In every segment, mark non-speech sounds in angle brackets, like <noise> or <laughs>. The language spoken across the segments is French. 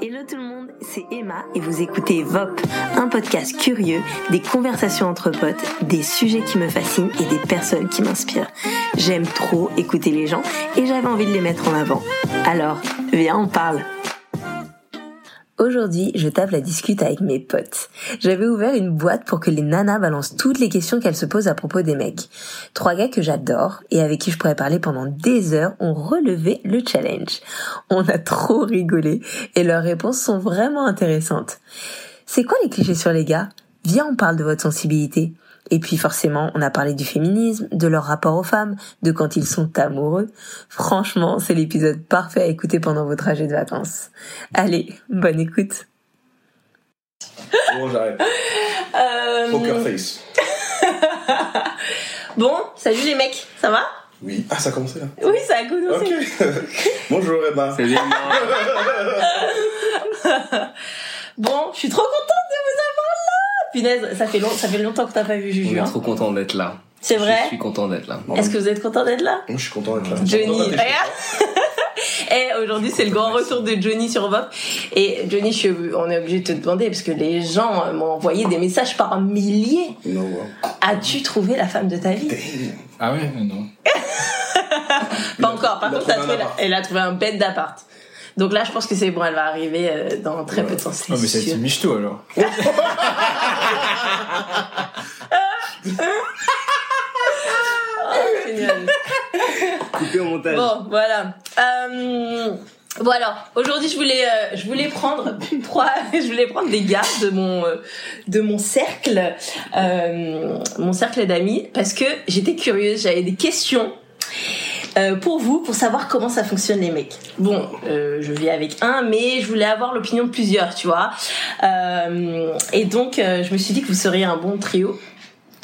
Hello tout le monde, c'est Emma et vous écoutez VOP, un podcast curieux, des conversations entre potes, des sujets qui me fascinent et des personnes qui m'inspirent. J'aime trop écouter les gens et j'avais envie de les mettre en avant. Alors, viens, on parle. Aujourd'hui, je tape la discute avec mes potes. J'avais ouvert une boîte pour que les nanas balancent toutes les questions qu'elles se posent à propos des mecs. Trois gars que j'adore et avec qui je pourrais parler pendant des heures ont relevé le challenge. On a trop rigolé et leurs réponses sont vraiment intéressantes. C'est quoi les clichés sur les gars? Viens, on parle de votre sensibilité. Et puis forcément, on a parlé du féminisme, de leur rapport aux femmes, de quand ils sont amoureux. Franchement, c'est l'épisode parfait à écouter pendant vos trajets de vacances. Allez, bonne écoute. Bon, j'arrête. Euh, Poker face. <laughs> bon, salut les mecs, ça va? Oui. Ah, ça a commencé là. Oui, ça a commencé. Ok. <laughs> Bonjour Emma. Salut <laughs> Emma. Bon, je suis trop contente de vous avoir. Punaise, ça fait, long, ça fait longtemps que t'as pas vu On Juju. est hein. trop content d'être là. C'est vrai Je suis content d'être là. Est-ce que vous êtes content d'être là Moi, je suis content d'être là. Johnny, regarde. <laughs> Et aujourd'hui, c'est le grand retour de Johnny sur VOP. Et Johnny, je suis- on est obligé de te demander, parce que les gens m'ont envoyé des messages par milliers. wow. As-tu trouvé la femme de ta vie Ah ouais, non. <laughs> Pas encore. Par contre, trouvé elle a trouvé un bête d'appart. Donc là, je pense que c'est bon, elle va arriver euh, dans très peu de temps. Oh, mais c'est michto alors. <laughs> Oh, génial. Coupé au montage. Bon, voilà. Euh, bon alors, aujourd'hui je voulais, euh, je voulais prendre trois, <laughs> je voulais prendre des gars de mon, euh, de mon cercle, euh, mon cercle d'amis, parce que j'étais curieuse, j'avais des questions. Euh, pour vous, pour savoir comment ça fonctionne les mecs. Bon, euh, je vis avec un, mais je voulais avoir l'opinion de plusieurs, tu vois. Euh, et donc, je me suis dit que vous seriez un bon trio,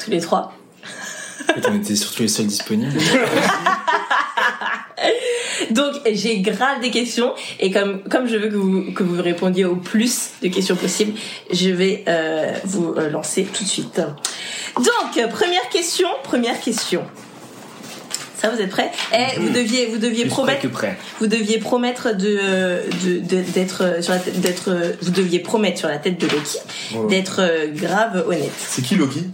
tous les trois. Fait, on était surtout les seuls disponibles. <laughs> Donc j'ai grave des questions et comme comme je veux que vous que vous répondiez au plus de questions possibles, je vais euh, vous lancer tout de suite. Donc première question, première question. Ça vous êtes prêts? Eh, vous deviez vous deviez Plus près promettre que près. vous deviez promettre de de- de- d'être euh, sur la tête d'être euh, vous deviez promettre sur la tête de Loki d'être euh, grave honnête. C'est qui Loki?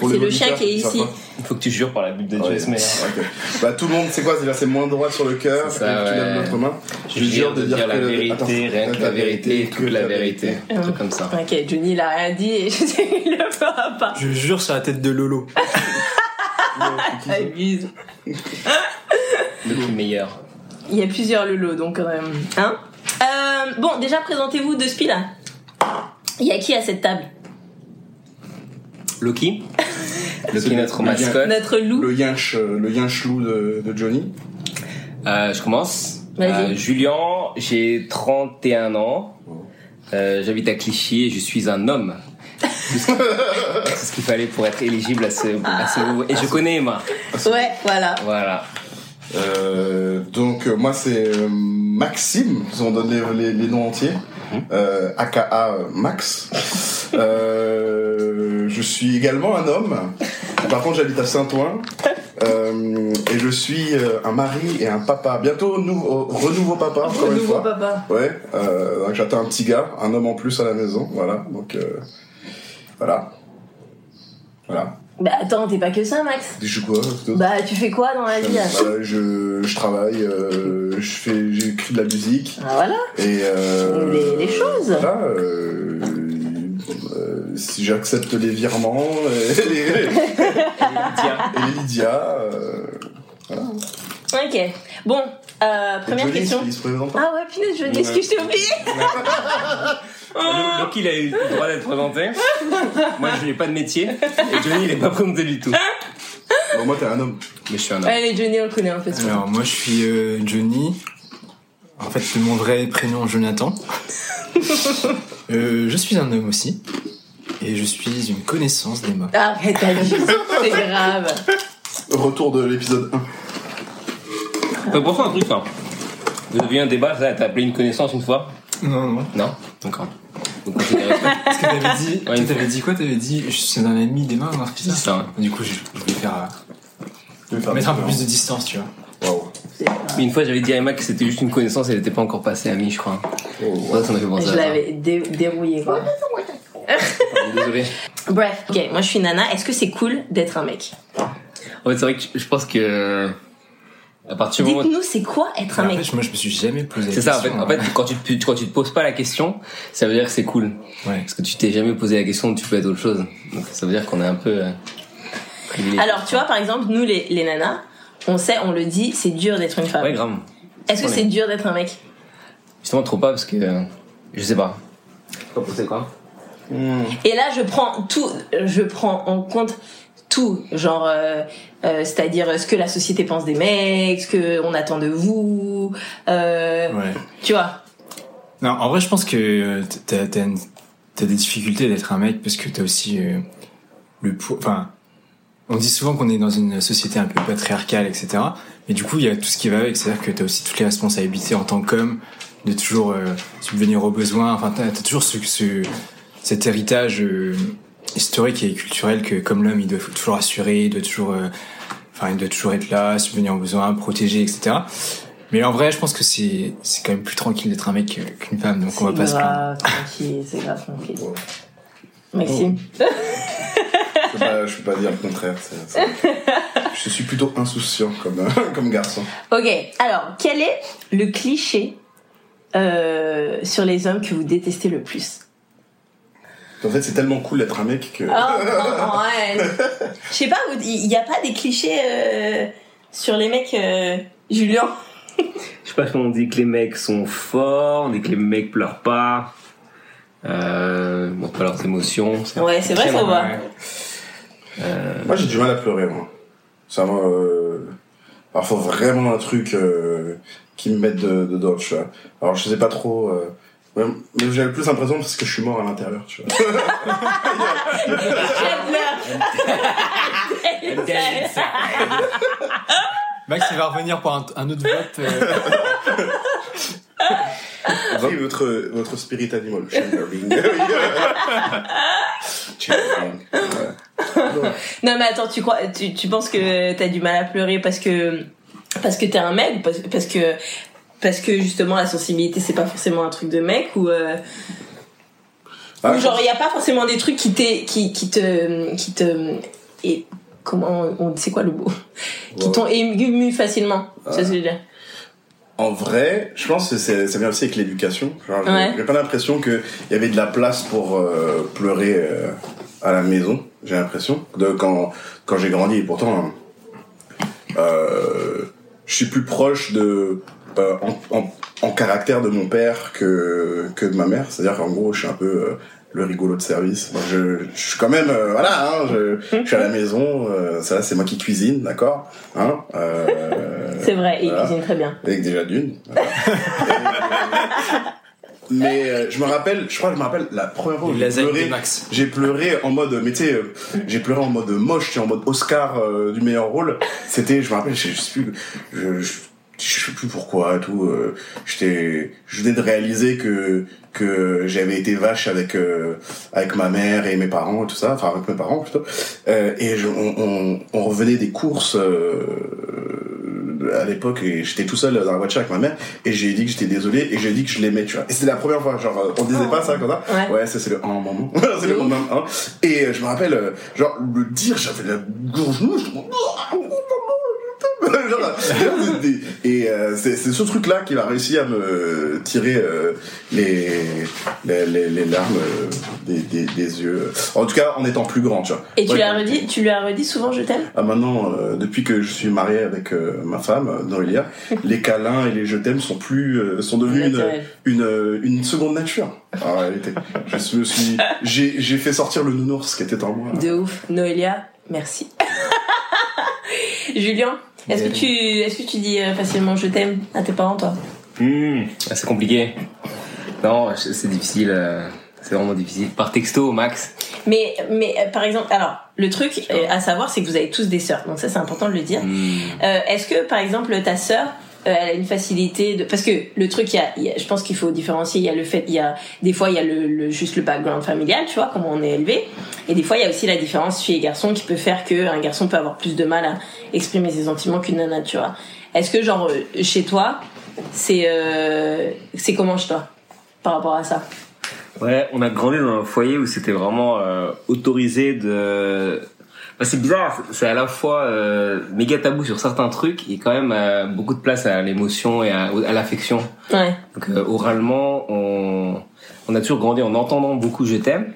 C'est le chien qui est ici. Il faut que tu jures par la Bible de Ouais. Dieu ce matin. Ok. <laughs> Bah, tout le monde, c'est quoi? C'est moins droit sur le cœur. C'est ça, et tu ouais. lèves l'autre main. Je jure de dire la que le- vérité, Attends, rien que la vérité, que la vérité. Un truc comme ça. Ok, Johnny il a rien dit et je sais il le fera pas. Je jure sur la tête de Lolo. <laughs> Abuse. Le plus meilleur. Il y a plusieurs Lolo, donc euh, hein. Euh, bon, déjà présentez-vous de spi là. Il y a qui à cette table? Loki. <laughs> Loki, notre le- mascotte. Notre loup. Le yinch, euh, le yinch loup de, de Johnny. Euh, je commence. Euh, Julien, j'ai 31 ans. Euh, J'habite à Clichy et je suis un homme. <laughs> C'est ce qu'il- fallait pour être éligible à ce, à ce nouveau- Et je connais Emma. Ouais, voilà. Voilà. Euh, donc euh, moi c'est euh, Maxime, on donne les, les, les noms entiers, euh, aka Max. Euh, je suis également un homme. Par contre j'habite à Saint-Ouen euh, et je suis euh, un mari et un papa. Bientôt nouveau, renouveau papa encore une Nouveau fois. papa. Ouais, euh, donc j'attends un petit gars, un homme en plus à la maison, voilà. Donc euh, voilà, voilà. Bah attends, t'es pas que ça, Max. Je quoi d'autre Bah tu fais quoi dans la vie là Bah, je, je travaille, euh, je fais, j'écris de la musique Ah, Voilà. et euh, Les- les choses. Voilà, euh, euh, si j'accepte les virements et les, <laughs> et les Lydia, euh, voilà. Ok. Bon, euh, première Johnny, question. Il se présente pas. Ah ouais, punaise, je Ouais. excuse, j'ai oublié. <laughs> Lo- Loki, il a eu le droit d'être présenté. <laughs> Moi, je n'ai pas de métier. Et Johnny, il est pas présenté du tout. Bon, moi t'es un homme. Mais je suis un homme. Allez, Johnny, on le connaît un peu. Alors, moi, je suis euh, Johnny. En fait, mon vrai prénom, Jonathan. <laughs> Euh, je suis un homme aussi. Et je suis une connaissance d'Emma. Arrête, abuse. C'est grave. Retour de l'épisode 1. Pour ça un truc, ça. Vous avez eu un débat, ça, t'as appelé une connaissance une fois Non, non. Non D'accord. Considérez <laughs> ça Parce que t'avais dit, Ouais, une t'avais dit quoi? T'avais dit, je suis un ami d'Emma, non C'est ça, ouais. Du coup, je, je voulais faire, Je vais euh, faire mettre un peu plus de distance, tu vois. Waouh. Mais une fois, j'avais dit à Emma que c'était juste une connaissance, elle n'était pas encore passée amie, je crois. Oh, Ouais, ça m'a fait penser Je ça. l'avais dé- dérouillé, quoi. <laughs> Désolé. Bref, ok, moi je suis nana. Est-ce que c'est cool d'être un mec? En fait, c'est vrai que je pense que à partir du Dites-nous, c'est quoi être un En mec fait, moi, je me suis jamais posé la c'est ça en fait, question, en fait hein. quand tu te, quand tu te poses pas la question ça veut dire que c'est cool. Ouais. parce que tu t'es jamais posé la question tu peux être autre chose. Donc ça veut dire qu'on est un peu euh, privilégié. Alors, tu vois, par exemple, nous les, les nanas, on sait, on le dit, c'est dur d'être une femme. ouais grave. Est-ce que c'est est- dur d'être un mec? Justement trop pas parce que euh, je sais pas. T'en pensais quoi? Et là, je prends tout, je prends en compte tout, genre, euh, euh, c'est-à-dire ce que la société pense des mecs, ce que on attend de vous, euh, Ouais. tu vois. Non, en vrai, je pense que euh, t'as une- t'as des difficultés d'être un mec parce que t'as aussi euh, le poids. Enfin, on dit souvent qu'on est dans une société un peu patriarcale, etc. Mais du coup, il y a tout ce qui va avec, c'est-à-dire que t'as aussi toutes les responsabilités en tant qu'homme de toujours subvenir aux besoins. Enfin, t'as as toujours ce, ce- cet héritage historique et culturel que, comme l'homme, il doit toujours assurer, il doit toujours, euh, enfin, il doit toujours être là, subvenir aux besoins, protéger, etc. Mais en vrai, je pense que c'est c'est quand même plus tranquille d'être un mec que- qu'une femme, donc on va C'est pas se plaindre. tranquille, c'est grave, tranquille. Maxime. <laughs> Je peux pas, je peux pas dire le contraire. c'est- c'est- Je suis plutôt insouciant comme, euh, <laughs> comme garçon. Ok, alors, quel est le cliché euh, sur les hommes que vous détestez le plus? En fait, c'est tellement cool d'être un mec que. Oh, ouais. Je sais pas, il n'y a pas des clichés euh, sur les mecs, euh, Julien? Je sais pas on dit que les mecs sont forts on dit que les mecs pleurent pas euh, montrent pas leurs émotions c'est Ouais, c'est vrai, ça marrant. va. Euh, Moi, j'ai du mal à pleurer, moi. Ça va. Euh... Alors, faut vraiment un truc euh, qui me mette de- dedans, tu vois. Alors, je sais pas trop. Ouais, mais j'ai plus l'impression parce que je suis mort à l'intérieur, tu vois. <laughs> Max, il va revenir pour un, un autre vote. euh, Oui, votre, votre spirit animal. <laughs> Shivering. <laughs> Shivering. Ouais. Non mais attends, tu crois, tu, tu penses que t'as du mal à pleurer parce que parce que t'es un mec, ou parce, parce que parce que justement la sensibilité c'est pas forcément un truc de mec ou euh, Ah, ou genre il y a pas forcément des trucs qui qui qui te qui te et comment on c'est quoi le mot? Qui t'ont ému facilement ça veux dire? En vrai, je pense que c'est- ça vient aussi avec l'éducation. J'ai- Ouais. Pas l'impression qu'il y avait de la place pour euh, pleurer euh, à la maison. J'ai l'impression de quand quand j'ai grandi. Et pourtant, je suis plus proche de en, en, en caractère de mon père que que de ma mère. C'est-à-dire qu'en gros, je suis un peu euh, le rigolo de service. Moi, je, je suis quand même euh, voilà. Hein, je, je suis à la maison. Euh, ça, c'est moi qui cuisine, d'accord. Hein, euh, c'est vrai il voilà. cuisine très bien avec déjà d'une. Mais euh, je me rappelle, je crois que je me rappelle la première fois où j'ai pleuré. J'ai pleuré en mode, mais tu sais, euh, j'ai pleuré en mode moche, en mode Oscar euh, du meilleur rôle. C'était, je me rappelle, je, je sais plus, je, je, sais plus pourquoi tout. euh, J'étais, je venais de réaliser que que j'avais été vache avec euh, avec ma mère et mes parents et tout ça, enfin avec mes parents plutôt. Euh, et je, on, on, on revenait des courses. euh, à l'époque et j'étais tout seul dans la voiture avec ma mère et j'ai dit que j'étais désolé et j'ai dit que je l'aimais tu vois et c'était la première fois genre on disait pas ça comme ça Ouais. ouais ça c'est le un moment <laughs> c'est le moment un et euh, je me rappelle euh, genre le dire j'avais la gorge nouche Genre, et euh, c'est ce truc là qui a réussi à me tirer euh, les, les, les, les larmes euh, des, des, des yeux. En tout cas en étant plus grand tu vois. Et tu lui as redit tu lui as redit souvent je t'aime? Ah maintenant, depuis que je suis marié avec ma femme, Noélia, <laughs> les câlins et les je t'aime sont plus, sont devenus une, une, une seconde nature. En réalité, je me suis, j'ai, j'ai fait sortir le nounours qui était en moi. de ouf. Noélia merci. <laughs> Julien est-ce que tu est-ce que tu dis euh, facilement je t'aime à tes parents toi? Ah, c'est compliqué. Non, c'est difficile. euh, C'est vraiment difficile. Par texto, Max. Mais, mais euh, par exemple, alors, le truc euh, à savoir, c'est que vous avez tous des sœurs. Donc ça, c'est important de le dire. Hmm. Euh, Est-ce que, par exemple, ta sœur, elle a une facilité de... Parce que le truc, y a, je pense qu'il faut différencier. Il y a le fait, il y a des fois, il y a le, juste le background familial, tu vois, comment on est élevé. Et des fois, il y a aussi la différence fille et garçon qui peut faire que un garçon peut avoir plus de mal à exprimer ses sentiments qu'une nana, tu vois. Est-ce que genre euh, chez toi, c'est euh, c'est comment chez toi par rapport à ça? Ouais, on a grandi dans un foyer où c'était vraiment euh, autorisé de. Bah, c'est bizarre, c'est à la fois euh, méga tabou sur certains trucs et quand même euh, beaucoup de place à l'émotion et à, à l'affection. Ouais. Donc euh, oralement, on, on a toujours grandi en entendant beaucoup je t'aime.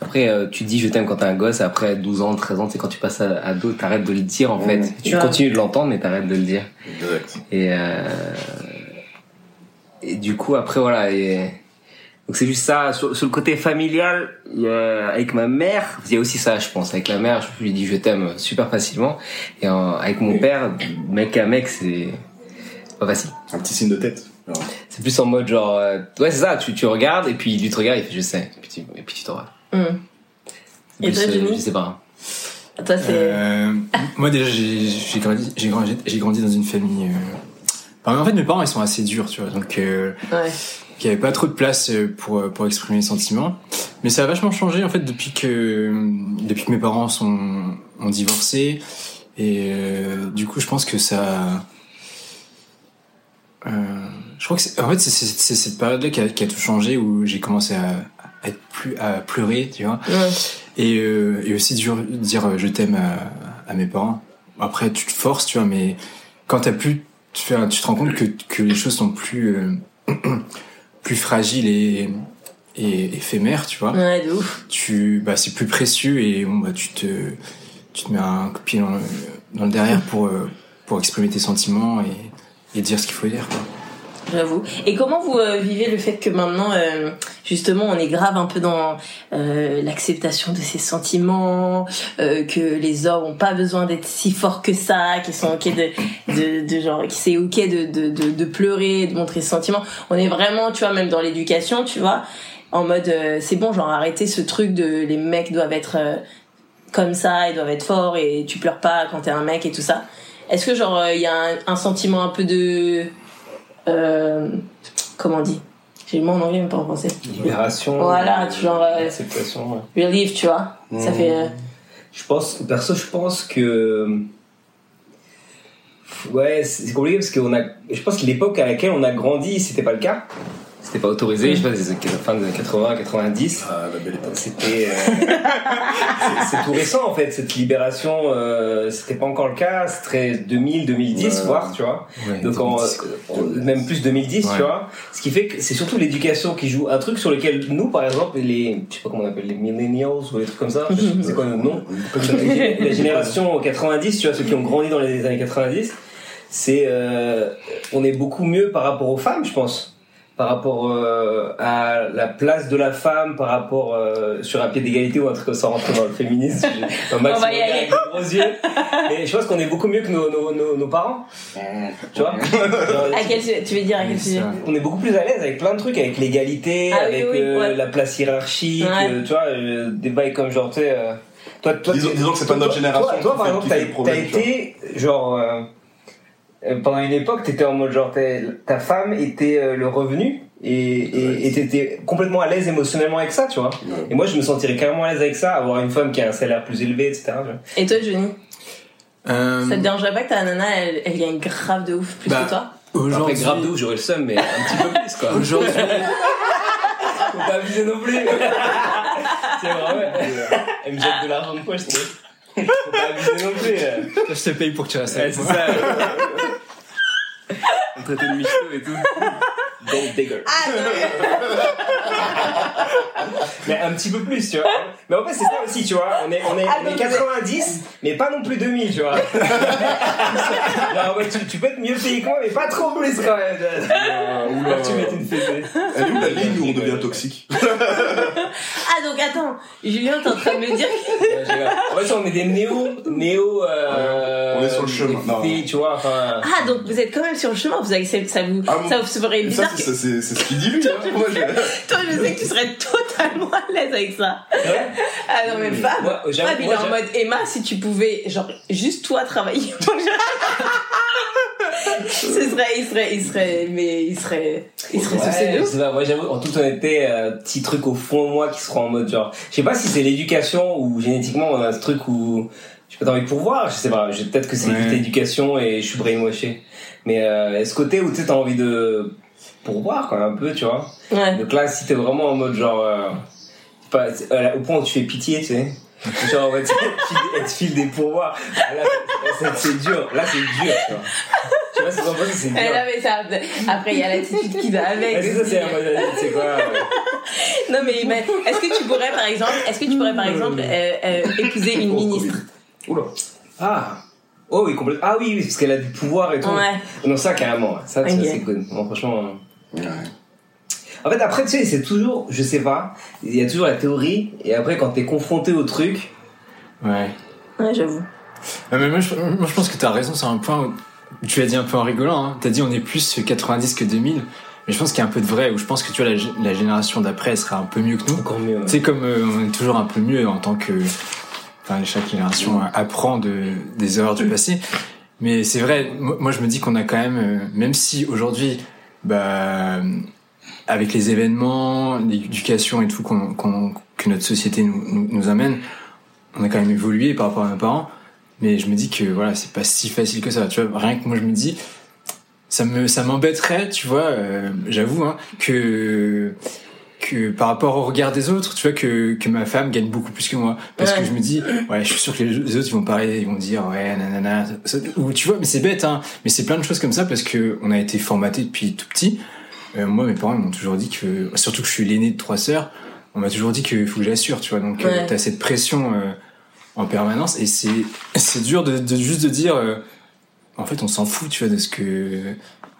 Après, euh, tu dis je t'aime quand t'es un gosse, et après 12 ans, 13 ans, c'est quand tu passes à ado, t'arrêtes de le dire en fait. Tu continues de l'entendre, mais t'arrêtes de le dire. Exact. Et, euh, et du coup, après, voilà. Et, donc c'est juste ça. Sur, sur le côté familial, avec ma mère, il y a aussi ça, je pense. Avec la mère, je lui dis je t'aime super facilement. Et en- avec mon père, mec à mec, c'est pas facile. Un petit signe de tête. C'est plus en mode genre, euh, ouais, c'est ça. Tu, tu regardes et puis lui te regarde, il fait je sais. Et puis tu, et puis tu t'auras. Hum. Et toi, Je sais pas. Toi, c'est. Euh, moi déjà j'ai j'ai grandi j'ai grandi j'ai grandi dans une famille. Euh... enfin, en fait mes parents ils sont assez durs tu vois donc euh, Ouais. Qu'il n'y avait pas trop de place euh, pour euh, pour exprimer les sentiments. Mais ça a vachement changé en fait depuis que depuis que mes parents sont ont divorcé et euh, du coup je pense que ça. Euh, je crois que c'est, en fait c'est, cette période-là qui a, qui a tout changé où j'ai commencé à, à être plus à pleurer tu vois Ouais. et, euh, et aussi dire, dire euh, je t'aime à, à mes parents. Après, tu te forces, tu vois, mais quand t'as plus, tu, te rends compte que, que les choses sont plus, euh, <clears throat> plus fragiles et, et éphémères, tu vois. Ouais, de ouf. Tu, bah, c'est plus précieux et bon, bah, tu te, tu te mets un pied dans le, dans le derrière pour, euh, pour exprimer tes sentiments et, et dire ce qu'il faut dire, quoi. J'avoue. Et comment vous euh, vivez le fait que maintenant, euh, justement, on est grave un peu dans euh, l'acceptation de ses sentiments, que les hommes ont pas besoin d'être si forts que ça, qu'ils sont ok de, de, genre, que c'est ok de, de, de, pleurer, de montrer ses sentiments. On est vraiment, tu vois, même dans l'éducation, tu vois, en mode, c'est bon, genre arrêtez ce truc de les mecs doivent être comme ça, ils doivent être forts et tu pleures pas quand t'es un mec et tout ça. Est-ce que genre il y a un sentiment un peu de euh, comment on dit? J'ai le mot en anglais mais pas en français. Libération. Voilà, tu genre Acceptation. ouais. relief, tu vois. Ça fait euh, Je pense, perso, je pense que. Ouais, c'est compliqué parce qu'on a. Je pense que l'époque à laquelle on a grandi, c'était pas le cas. C'était pas autorisé, je sais pas, fin des années 80, 90. ah, la belle époque. C'était. euh, c'est- tout récent en fait, cette libération. Euh, c'était pas encore le cas, très 2000, 2010, Ouais. voire, tu vois. Ouais, Donc en, 2010, quoi. euh, même plus 2010, Ouais. tu vois. Ce qui fait que c'est surtout l'éducation qui joue. Un truc sur lequel nous, par exemple, les, je sais pas comment on appelle, les millennials ou des trucs comme ça. C'est quoi notre nom <laughs> La génération 90, tu vois, ceux qui ont grandi dans les années 90, c'est, euh, on est beaucoup mieux par rapport aux femmes, je pense. Par rapport euh, à la place de la femme, par rapport euh, sur un pied d'égalité ou un truc comme ça, rentrer dans le féminisme. <laughs> On va y aller. avec des gros yeux. Mais je pense qu'on est beaucoup mieux que nos, nos, nos, nos parents. Tu vois à quel tu veux dire à quel sujet? on est beaucoup plus à l'aise avec plein de trucs, avec l'égalité, Ah avec oui, euh, ouais. la place hiérarchique, Ouais. euh, tu vois, euh, des bails comme genre, tu sais, euh, toi, toi, Disons- que c'est pas notre génération Toi, toi, par exemple, t'as été, genre, pendant une époque, t'étais en mode genre, ta femme était euh, le revenu et t'étais complètement à l'aise émotionnellement avec ça, tu vois. Ouais. Et moi, je me sentirais carrément à l'aise avec ça, avoir une femme qui a un salaire plus élevé, etc. Et toi, Johnny, Euh, ça te dérangerait pas que ta nana, elle, elle gagne grave de ouf plus Bah, que toi? Après, Aujourd'hui, grave de ouf, j'aurais le seum, mais un petit peu plus, quoi. aujourd'hui, Faut pas abuser non plus. <laughs> c'est vrai. Elle me jette de l'argent de poche. Faut pas abuser non plus. euh. je te paye pour que tu restes Ouais, avec c'est moi. ça. <laughs> On traitait de michto et tout. Gold digger. Ah <laughs> Mais un petit peu plus, tu vois. Mais en fait, c'est ça aussi, tu vois. On est, on est, Ah, on est non, 90, mais pas non plus 2000, tu vois. <laughs> Ouais, tu, tu peux être mieux payé que moi, mais pas trop plus quand même. oula. Là, tu mets une fessée. Elle est où la ligne où on devient toxique? Ah donc attends, Julien, t'es en train de me dire En fait, on est des néo, néo, euh, On est sur le chemin, non. filles, tu vois, enfin. Ah donc vous êtes quand même sur le chemin, vous acceptez, ça vous, Ah, bon. ça vous ferait bizarre c'est que... c'est- c'est ce qu'il dit lui. hein. Moi, je- Toi je sais que tu serais totalement à l'aise avec ça. Ouais. Ah non mais Fab, Moi, Fab il est en mode Emma si tu pouvais genre juste toi travailler. <laughs> Ce serait, il serait, il serait, mais il serait, il serait Ouais, sais pas, moi j'avoue, en toute honnêteté, euh, petit truc au fond de moi qui sera en mode genre, je sais pas si c'est l'éducation ou génétiquement on a ce truc où je sais pas t'as envie de pourvoir, je sais pas, peut-être que c'est Ouais. l'éducation et je suis brainwashé. Mais euh, ce côté où tu sais, t'as envie de pourvoir, quoi, un peu, tu vois. Ouais. Donc là, si t'es vraiment en mode genre. euh, pas, euh, au point où tu fais pitié, tu sais. <laughs> Genre, ouais, <laughs> tu elle te file des pourboires. Là, c'est- c'est dur. Là, c'est dur, tu vois. Tu vois, c'est pas possible, c'est dur. Non, mais ça, après, il y a l'attitude qui va avec. C'est ça, c'est un mode, tu sais quoi. <laughs> Non, mais mais est-ce que tu pourrais, par exemple, est-ce que tu pourrais, par exemple, euh, euh, épouser une ministre? Oula. Ah Oh oui, complètement. Ah oui, oui, parce qu'elle a du pouvoir et tout. Ouais. Non, ça, carrément. Ça, c'est cool. Non, franchement. Euh. Ouais. En fait, après, tu sais, c'est toujours, je sais pas, il y a toujours la théorie, et après, quand t'es confronté au truc, Ouais. Ouais, j'avoue. Ouais, mais moi, je, moi, je pense que t'as raison sur un point où tu l'as dit un peu en rigolant. Hein. T'as dit on est plus 90 que 2000. Mais je pense qu'il y a un peu de vrai où je pense que tu vois la, gé- la génération d'après elle sera un peu mieux que nous. encore mieux. Tu sais comme euh, on est toujours un peu mieux en tant que enfin chaque génération apprend de des erreurs du passé. Mais c'est vrai, moi moi, je me dis qu'on a quand même euh, même si aujourd'hui bah avec les événements, l'éducation et tout qu'on qu'on- que notre société nous, nous, nous amène, on a quand même évolué par rapport à nos parents. Mais je me dis que voilà, c'est pas si facile que ça. Tu vois, rien que moi je me dis, ça me ça m'embêterait, tu vois, euh, j'avoue, hein, que que par rapport au regard des autres, tu vois, que que ma femme gagne beaucoup plus que moi, parce Ouais. que je me dis, ouais, je suis sûr que les, autres ils vont parler, ils vont dire, ouais, nanana, ça- ou tu vois, mais c'est bête, hein, mais c'est plein de choses comme ça parce que on a été formaté depuis tout petit. Euh, moi, mes parents m'ont toujours dit que, surtout que je suis l'aîné de trois sœurs, on m'a toujours dit qu'il faut que j'assure, tu vois, donc euh, Ouais. t'as cette pression euh, en permanence et c'est c'est dur de, de juste de dire, euh, en fait, on s'en fout, tu vois, de ce que,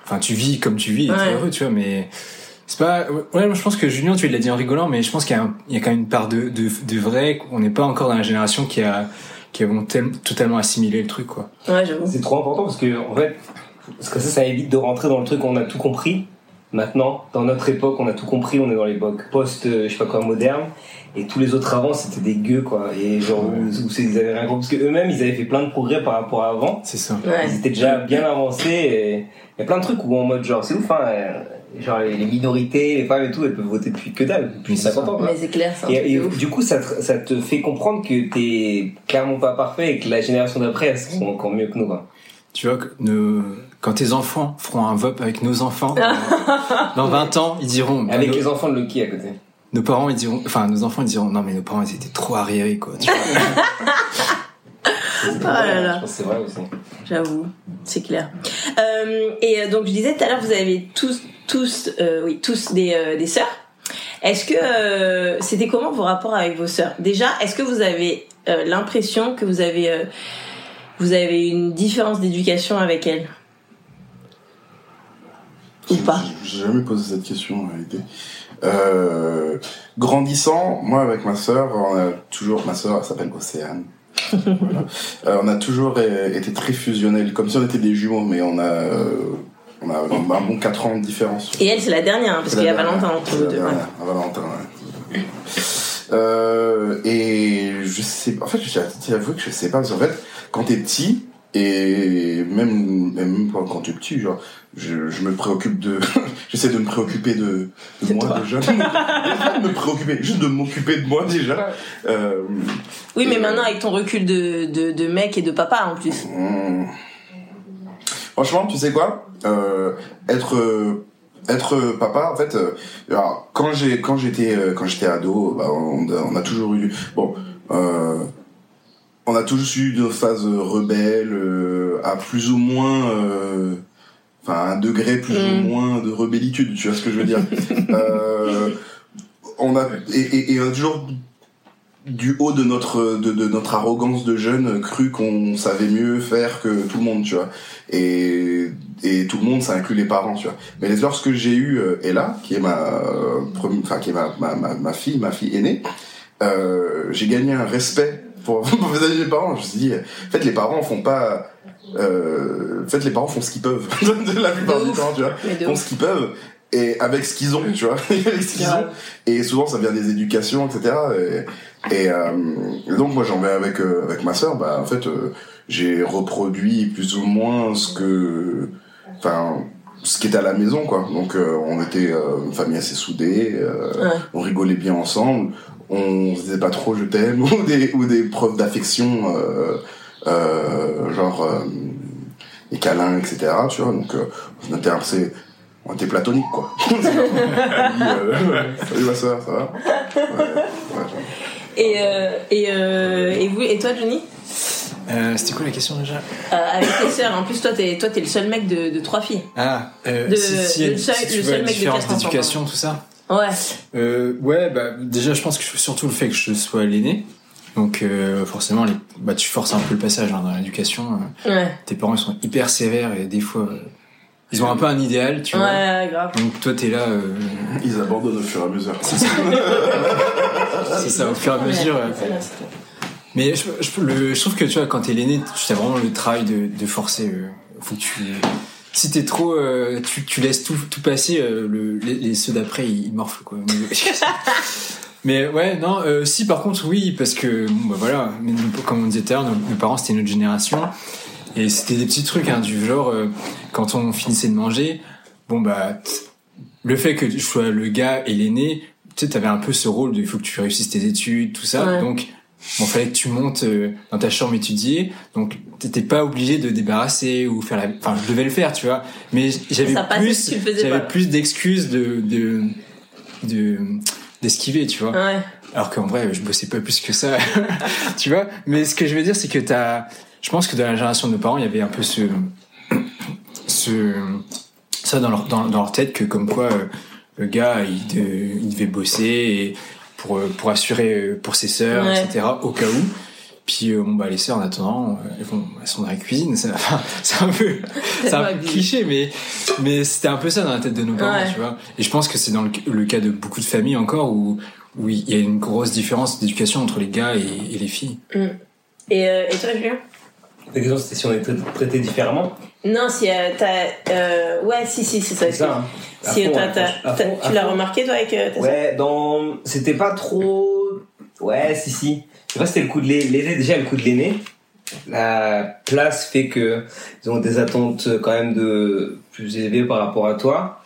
enfin, tu vis comme tu vis, et Ouais. t'es heureux, tu vois, mais c'est pas. Ouais, moi je pense que Julien, tu l'as dit en rigolant, mais je pense qu'il y a, un- il y a quand même une part de, de, de vrai. On n'est pas encore dans la génération qui a qui avons tel- totalement assimilé le truc, quoi. Ouais, j'avoue. C'est trop important parce que, en fait, parce que ça, ça évite de rentrer dans le truc, on a tout compris. Maintenant, dans notre époque, on a tout compris, on est dans l'époque post, euh, je sais pas quoi, moderne. Et tous les autres avant, c'était des gueux, quoi. Et genre, où, où c'est- ils avaient rien compris. Parce que eux-mêmes, ils avaient fait plein de progrès par rapport à avant. C'est ça. Ouais. Ils étaient déjà bien avancés. Et il y a plein de trucs où en mode, genre, c'est ouf, hein. Genre, les minorités, les femmes et tout, elles peuvent voter depuis que dalle, depuis Mais c'est 50 ans, quoi. Mais c'est clair, truc Et, et du coup, ça te, ça te fait comprendre que t'es clairement pas parfait et que la génération d'après, elles seront encore mieux que nous, quoi. Tu vois, que quand tes enfants feront un VOP avec nos enfants, <laughs> dans, dans 20 ans, ils diront. bah, Avec nos, les enfants de Lucky à côté. nos parents, ils diront. Enfin, nos enfants, ils diront. Non, mais nos parents, ils étaient trop arriérés, quoi. Tu vois. <laughs> Oh là là. Je pense que c'est vrai aussi. J'avoue, c'est clair. Euh, et euh, donc je disais tout à l'heure, vous avez tous, tous, euh, oui, tous des, euh, des sœurs. Est-ce que euh, c'était comment vos rapports avec vos sœurs? Déjà, est-ce que vous avez l'impression que vous avez, vous avez une différence d'éducation avec elles Ou pas? J'ai jamais posé cette question en réalité. Grandissant, moi avec ma sœur, on a toujours, ma sœur elle s'appelle Océane. <laughs> Voilà. On a toujours été très fusionnels, comme si on était des jumeaux, mais on a, on a un bon 4 ans de différence. Et elle, c'est la dernière, hein, parce qu'il y a Valentin entre vous deux. Valentin, ouais. Euh, et je sais en fait, j'avoue que je sais pas, parce qu'en fait, quand t'es petit, et même, même pas quand t'es petit, genre, je, je me préoccupe de, <laughs> j'essaie de me préoccuper de, moi toi. déjà. Pas <laughs> de me préoccuper, juste de m'occuper de moi déjà. Euh, Oui, mais maintenant avec ton recul de, de, de mec et de papa en plus. Hmm. Franchement, tu sais quoi? Être euh, être papa, en fait, euh, alors, quand j'ai quand j'étais euh, quand j'étais ado, bah, on, on a toujours eu bon. Euh, on a tous eu nos phases rebelles euh, à plus ou moins euh, enfin un degré plus Mm. ou moins de rebellitude tu vois ce que je veux dire <laughs> euh, on a et, et, et on a toujours du haut de notre de, de notre arrogance de jeune cru qu'on savait mieux faire que tout le monde tu vois. Et et tout le monde ça inclut les parents tu vois. Mais lorsque j'ai eu euh, Ella qui est ma euh, enfin qui est ma, ma, ma, ma fille ma fille aînée euh, j'ai gagné un respect <laughs> pour, vis-à-vis des parents. Je me suis dit en fait les parents font pas euh, en fait les parents font ce qu'ils peuvent <laughs> la plupart du temps tu vois. Font ce qu'ils peuvent et avec ce qu'ils ont tu vois. <laughs> Avec ce qu'ils ont. Et souvent ça vient des éducations etc et, euh, donc moi j'en vais avec euh, avec ma sœur bah en fait euh, j'ai reproduit plus ou moins ce que enfin ce qui était à la maison quoi donc on était une famille assez soudée Ouais. on rigolait bien ensemble on se disait pas trop je t'aime <laughs> ou des ou des preuves d'affection genre les câlins, etc. Tu vois, donc on était assez, on était platonique quoi. <laughs> <laughs> Salut ma soeur, ça va? Ouais, ouais, Et, euh, et, euh, et vous, et toi, Johnny Euh, C'était quoi la question déjà? Avec tes sœurs, en plus, toi, t'es, toi, t'es le seul mec de, de trois filles. Ah, De- si, si, le seul- si tu le vois seul la mec de différence enfants, d'éducation, tout ça. Ouais. Ouais, bah déjà, je pense que surtout le fait que je sois l'aîné. Donc euh, forcément, les, bah, tu forces un peu le passage hein, dans l'éducation. euh, Ouais. tes parents ils sont hyper sévères et des fois euh, ils ont un peu un idéal, tu vois. Ouais, grave. Donc toi t'es là, euh, Ils abandonnent au fur et à mesure. c'est ça <laughs> au fur et à mesure. Ouais, c'est ça. Mais je, je, le- je trouve que tu vois quand t'es l'aîné, tu as vraiment le travail de, de forcer. euh, faut que tu si t'es trop, euh, tu, tu laisses tout, tout passer, euh, le, les, les ceux d'après ils, morflent quoi. <laughs> Mais ouais, non, euh, si par contre oui, parce que bon, bah, voilà, comme on disait tout à l'heure, nos, nos parents c'était notre génération et c'était des petits trucs hein, du genre euh, quand on finissait de manger, bon bah le fait que je sois le gars et l'aîné, tu sais, t'avais un peu ce rôle de il faut que tu réussisses tes études, tout ça, Ouais. donc bon fallait que tu montes euh, dans ta chambre étudier, donc t'étais pas obligé de débarrasser ou faire la, enfin je devais le faire, tu vois, mais j'avais plus, j'avais plus d'excuses de de de d'esquiver, tu vois. Ouais. Alors qu'en vrai, je bossais pas plus que ça, <laughs> tu vois. Mais ce que je veux dire, c'est que t'as, je pense que dans la génération de nos parents, il y avait un peu ce, ce, ça dans leur, dans, dans leur tête que comme quoi euh, le gars, il, de- il devait bosser et pour, euh, pour assurer euh, pour ses sœurs, Ouais. etc. Au cas où. Puis euh, bon bah les sœurs en attendant, elles, vont, elles sont dans la cuisine. <laughs> C'est un peu, c'est un peu cliché, mais mais c'était un peu ça dans la tête de nos parents, Ouais. tu vois. Et je pense que c'est dans le, le cas de beaucoup de familles encore où où il y a une grosse différence d'éducation entre les gars et, et les filles. Et, euh, et toi, Julien? La question c'était si on était traités différemment. Non, si euh, t'as. Euh, ouais, si, si, c'est ça. C'est ça. hein. Si fond, t'as- à t'as- fond, à t'as- fond, à tu l'as fond. remarqué, toi, avec euh, Ouais, dans. C'était pas trop. Ouais, si, si. Je sais pas si c'était le coup de l'aîné. Déjà, le coup de l'aîné. La place fait que ils ont des attentes quand même de plus élevées par rapport à toi.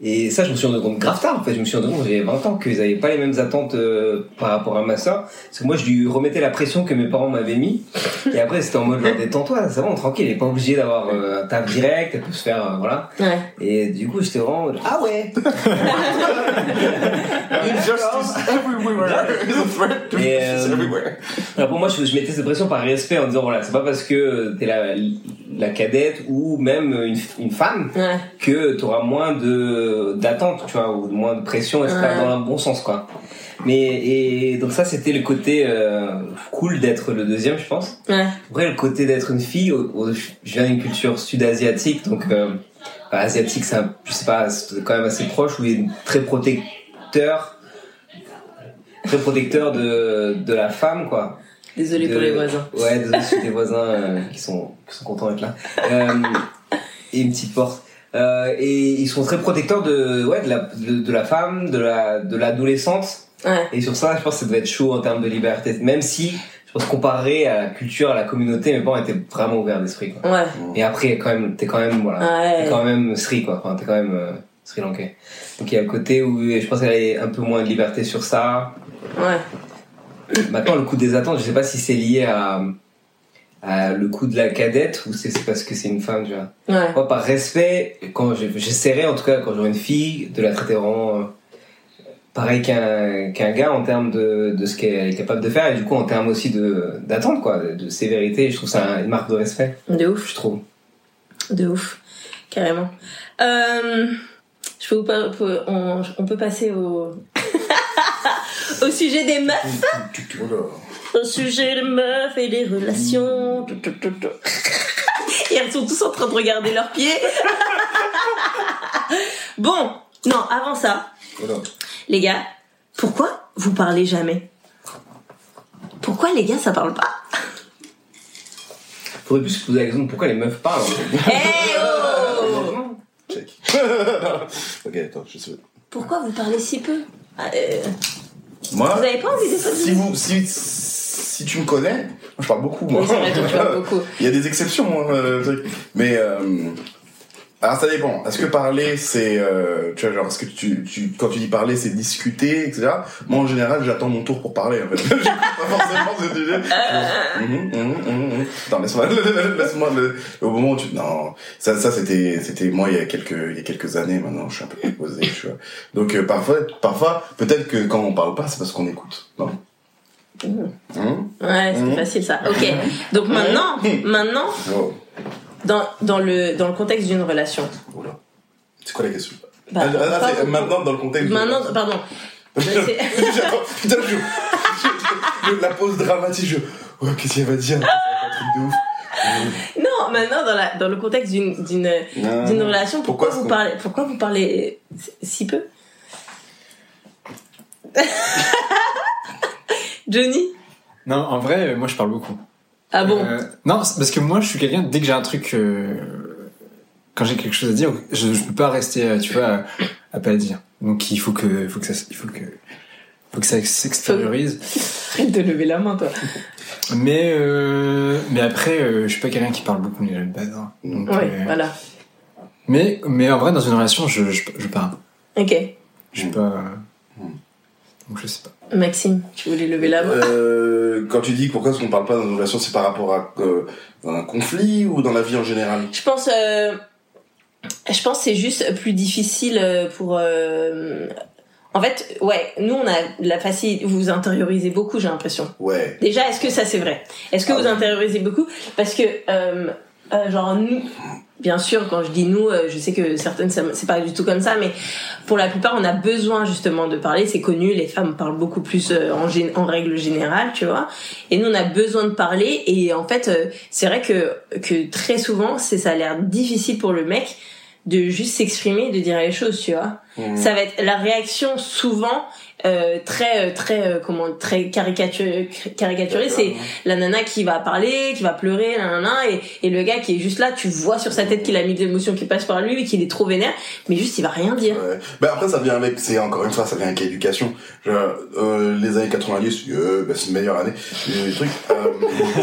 Et ça, je me suis rendu compte grave tard. En fait, je me suis rendu compte, j'avais 20 ans, qu'ils avaient pas les mêmes attentes euh, par rapport à ma soeur. Parce que moi, je lui remettais la pression que mes parents m'avaient mis. Et après, c'était en mode, genre, détends-toi, c'est bon, tranquille, elle est pas obligée d'avoir euh, un taf direct, elle peut se faire, euh, voilà. Ouais. Et du coup, j'étais vraiment ah ouais! <laughs> Injustice everywhere. Et, justice everywhere. Alors pour moi, je, je mettais cette pression par respect en disant voilà, c'est pas parce que t'es la, la cadette ou même une, une femme Ouais. que t'auras moins de d'attente, tu vois, ou moins de pression, etc. Ouais. Dans le bon sens, quoi. Mais et donc ça, c'était le côté euh, cool d'être le deuxième, je pense. Ouais. Après, le côté d'être une fille, au- au- je viens d'une culture sud-asiatique, donc euh, bah, asiatique, c'est je sais pas, c'est quand même assez proche, où il est très protecteur, très protecteur de de la femme, quoi. Désolé pour les voisins. Ouais, désolé, c'est des voisins euh, qui, sont, qui sont contents d'être là. Euh, et une petite porte. Euh, et ils sont très protecteurs de, ouais, de, la, de, de la femme, de la de l'adolescente. Ouais. Et sur ça, je pense que ça devait être chaud en termes de liberté. Même si, je pense comparé à la culture, à la communauté, mes parents étaient vraiment ouverts d'esprit. Quoi. Ouais. Et après, quand même, t'es quand même, voilà, t'es quand même Sri, quoi. Enfin, t'es quand même euh, Sri Lankais. Donc il y a le côté où je pense qu'elle avait un peu moins de liberté sur ça. Ouais. Maintenant, le coup des attentes, je sais pas si c'est lié à, à le coup de la cadette ou c'est parce que c'est une femme, tu vois. Ouais. Moi, par respect, quand je- j'essaierai, en tout cas, quand j'aurai une fille, de la traiter vraiment euh, pareil qu'un qu'un gars en termes de, de ce qu'elle est capable de faire et du coup en termes aussi de d'attente, quoi, de, de sévérité. Je trouve ça une marque de respect, De ouf. je trouve. De ouf. Carrément. Euh, je peux vous on peut passer au, au sujet des meufs. Au sujet des meufs et des relations. <laughs> Et elles sont tous en train de regarder leurs pieds. <laughs> bon, non, avant ça, les gars, pourquoi vous parlez jamais? Pourquoi les gars ça parle pas? Faudrait plus se poser la question de pourquoi les meufs parlent? en fait. Eh oh Check. <laughs> ok, attends, je suis. Pourquoi vous parlez si peu? Ah, euh, Moi, Vous avez pas envie de si, vous, si, si tu me connais, je parle beaucoup, moi. Oui, vrai, tu parles beaucoup. <laughs> Il y a des exceptions, hein, mais euh, Alors ça dépend. Est-ce que parler c'est, euh, tu vois genre, est-ce que tu, tu, quand tu dis parler c'est discuter, etc. Moi en général j'attends mon tour pour parler. En fait, <laughs> j'écoute pas forcément ce sujet. Mhm, mhm, mhm, mhm. Attends laisse-moi, <laughs> laisse-moi le, au moment où tu, non, ça, ça c'était, c'était moi il y a quelques, il y a quelques années. Maintenant je suis un peu plus posé. Donc euh, parfois, parfois peut-être que quand on parle pas c'est parce qu'on écoute. Non? Mhm. Ouais, c'est Mhm. facile ça. Ok. Donc maintenant, maintenant. Dans, dans le dans le contexte d'une relation. Oula. C'est quoi la question Bah, Ah, ah, pas maintenant dans le contexte. de- Maintenant, pardon. <laughs> C'est- J'attends, putain, <laughs> je, la pause dramatique, je, oh, qu'est-ce qu'elle va dire? Un truc de ouf. <laughs> non, maintenant dans la dans le contexte d'une d'une relation, pourquoi, vous parlez pourquoi vous parlez si peu Johnny? Non, en vrai, moi je parle beaucoup. Ah bon Euh, Non, parce que moi je suis quelqu'un, dès que j'ai un truc, euh, quand j'ai quelque chose à dire, je, je peux pas rester, euh, tu vois, à, à pas le dire. Donc il faut que, il faut que ça, il faut que, faut que ça s'extériorise. Arrête de lever la main toi. Mais euh, mais après, euh, je suis pas quelqu'un qui parle beaucoup de base. hein. Donc, Ouais, euh, voilà. Mais mais en vrai, dans une relation, je je, je parle. Ok. Je suis pas. euh, Donc je sais pas. Maxime, tu voulais lever la main? Euh, quand tu dis pourquoi est-ce qu'on parle pas dans une relation, c'est par rapport à euh, dans un conflit ou dans la vie en général? Je pense, euh, je pense que c'est juste plus difficile euh, pour. En fait, ouais, nous on a la facilité. Vous intériorisez beaucoup, j'ai l'impression. Ouais. Déjà, est-ce que ça c'est vrai? Est-ce que Ah vous ouais. intériorisez beaucoup? Parce que, euh, genre nous, bien sûr, quand je dis nous, euh, je sais que certaines c'est pas du tout comme ça, mais pour la plupart, on a besoin justement de parler. C'est connu, les femmes parlent beaucoup plus euh, en, règle générale, tu vois. Et nous, on a besoin de parler. Et en fait, c'est vrai que que très souvent, c'est ça a l'air difficile pour le mec de juste s'exprimer, de dire les choses, tu vois. Mhm. Ça va être la réaction souvent euh, très euh, très euh, comment très caricaturée caricaturée c'est la nana qui va parler qui va pleurer nanana, et, et le gars qui est juste là tu vois sur sa tête qu'il a mis des émotions qui passent par lui et qu'il est trop vénère mais juste il va rien dire Ouais. Ben après ça vient avec, c'est encore une fois, ça vient avec l'éducation. Euh, les années 90, euh, ben, c'est une meilleure année. Les trucs. Euh,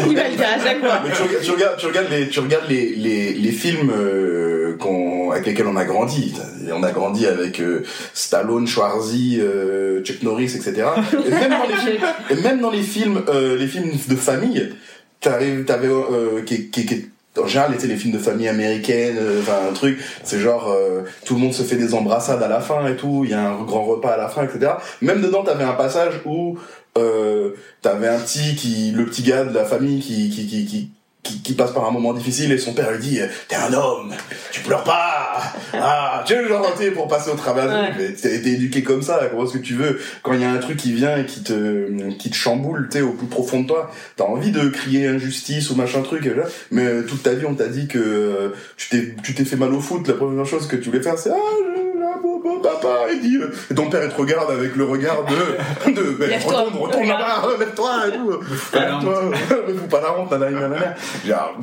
<laughs> il va le dire à chaque fois Mais tu regardes, tu regardes, tu regardes les, tu regardes les, les, les films euh, qu'on, avec lesquels on a grandi. Et on a grandi avec euh, Stallone, Schwarzy, euh, Chuck Norris, etc. Et même dans les films, et même dans les films, euh, les films de famille, t'arrives, t'avais, euh, qui, qui, qui, en général, les films de famille américaines, euh, enfin un truc, c'est genre euh, tout le monde se fait des embrassades à la fin et tout, il y a un grand repas à la fin, etc. Même dedans, t'avais un passage où euh, t'avais un petit qui, le petit gars de la famille qui qui qui qui qui, qui passe par un moment difficile et son père lui dit t'es un homme tu pleures pas! Ah tu sais genre tu sais, pour passer au travers Ouais. mais t'as été éduqué comme ça comment est-ce que tu veux. Quand il y a un truc qui vient et qui te qui te chamboule tu au plus profond de toi. T'as envie de crier injustice ou machin truc mais euh, toute ta vie on t'a dit que euh, tu t'es tu t'es fait mal au foot. La première chose que tu voulais faire c'est ah je, là, bon, bon, papa il dit euh, et ton père il te regarde avec le regard de ben, retourne retourne là-bas <laughs> lève-toi et tout pas la honte. Lève-toi. me fous <laughs> pas la honte nanana, nanana. genre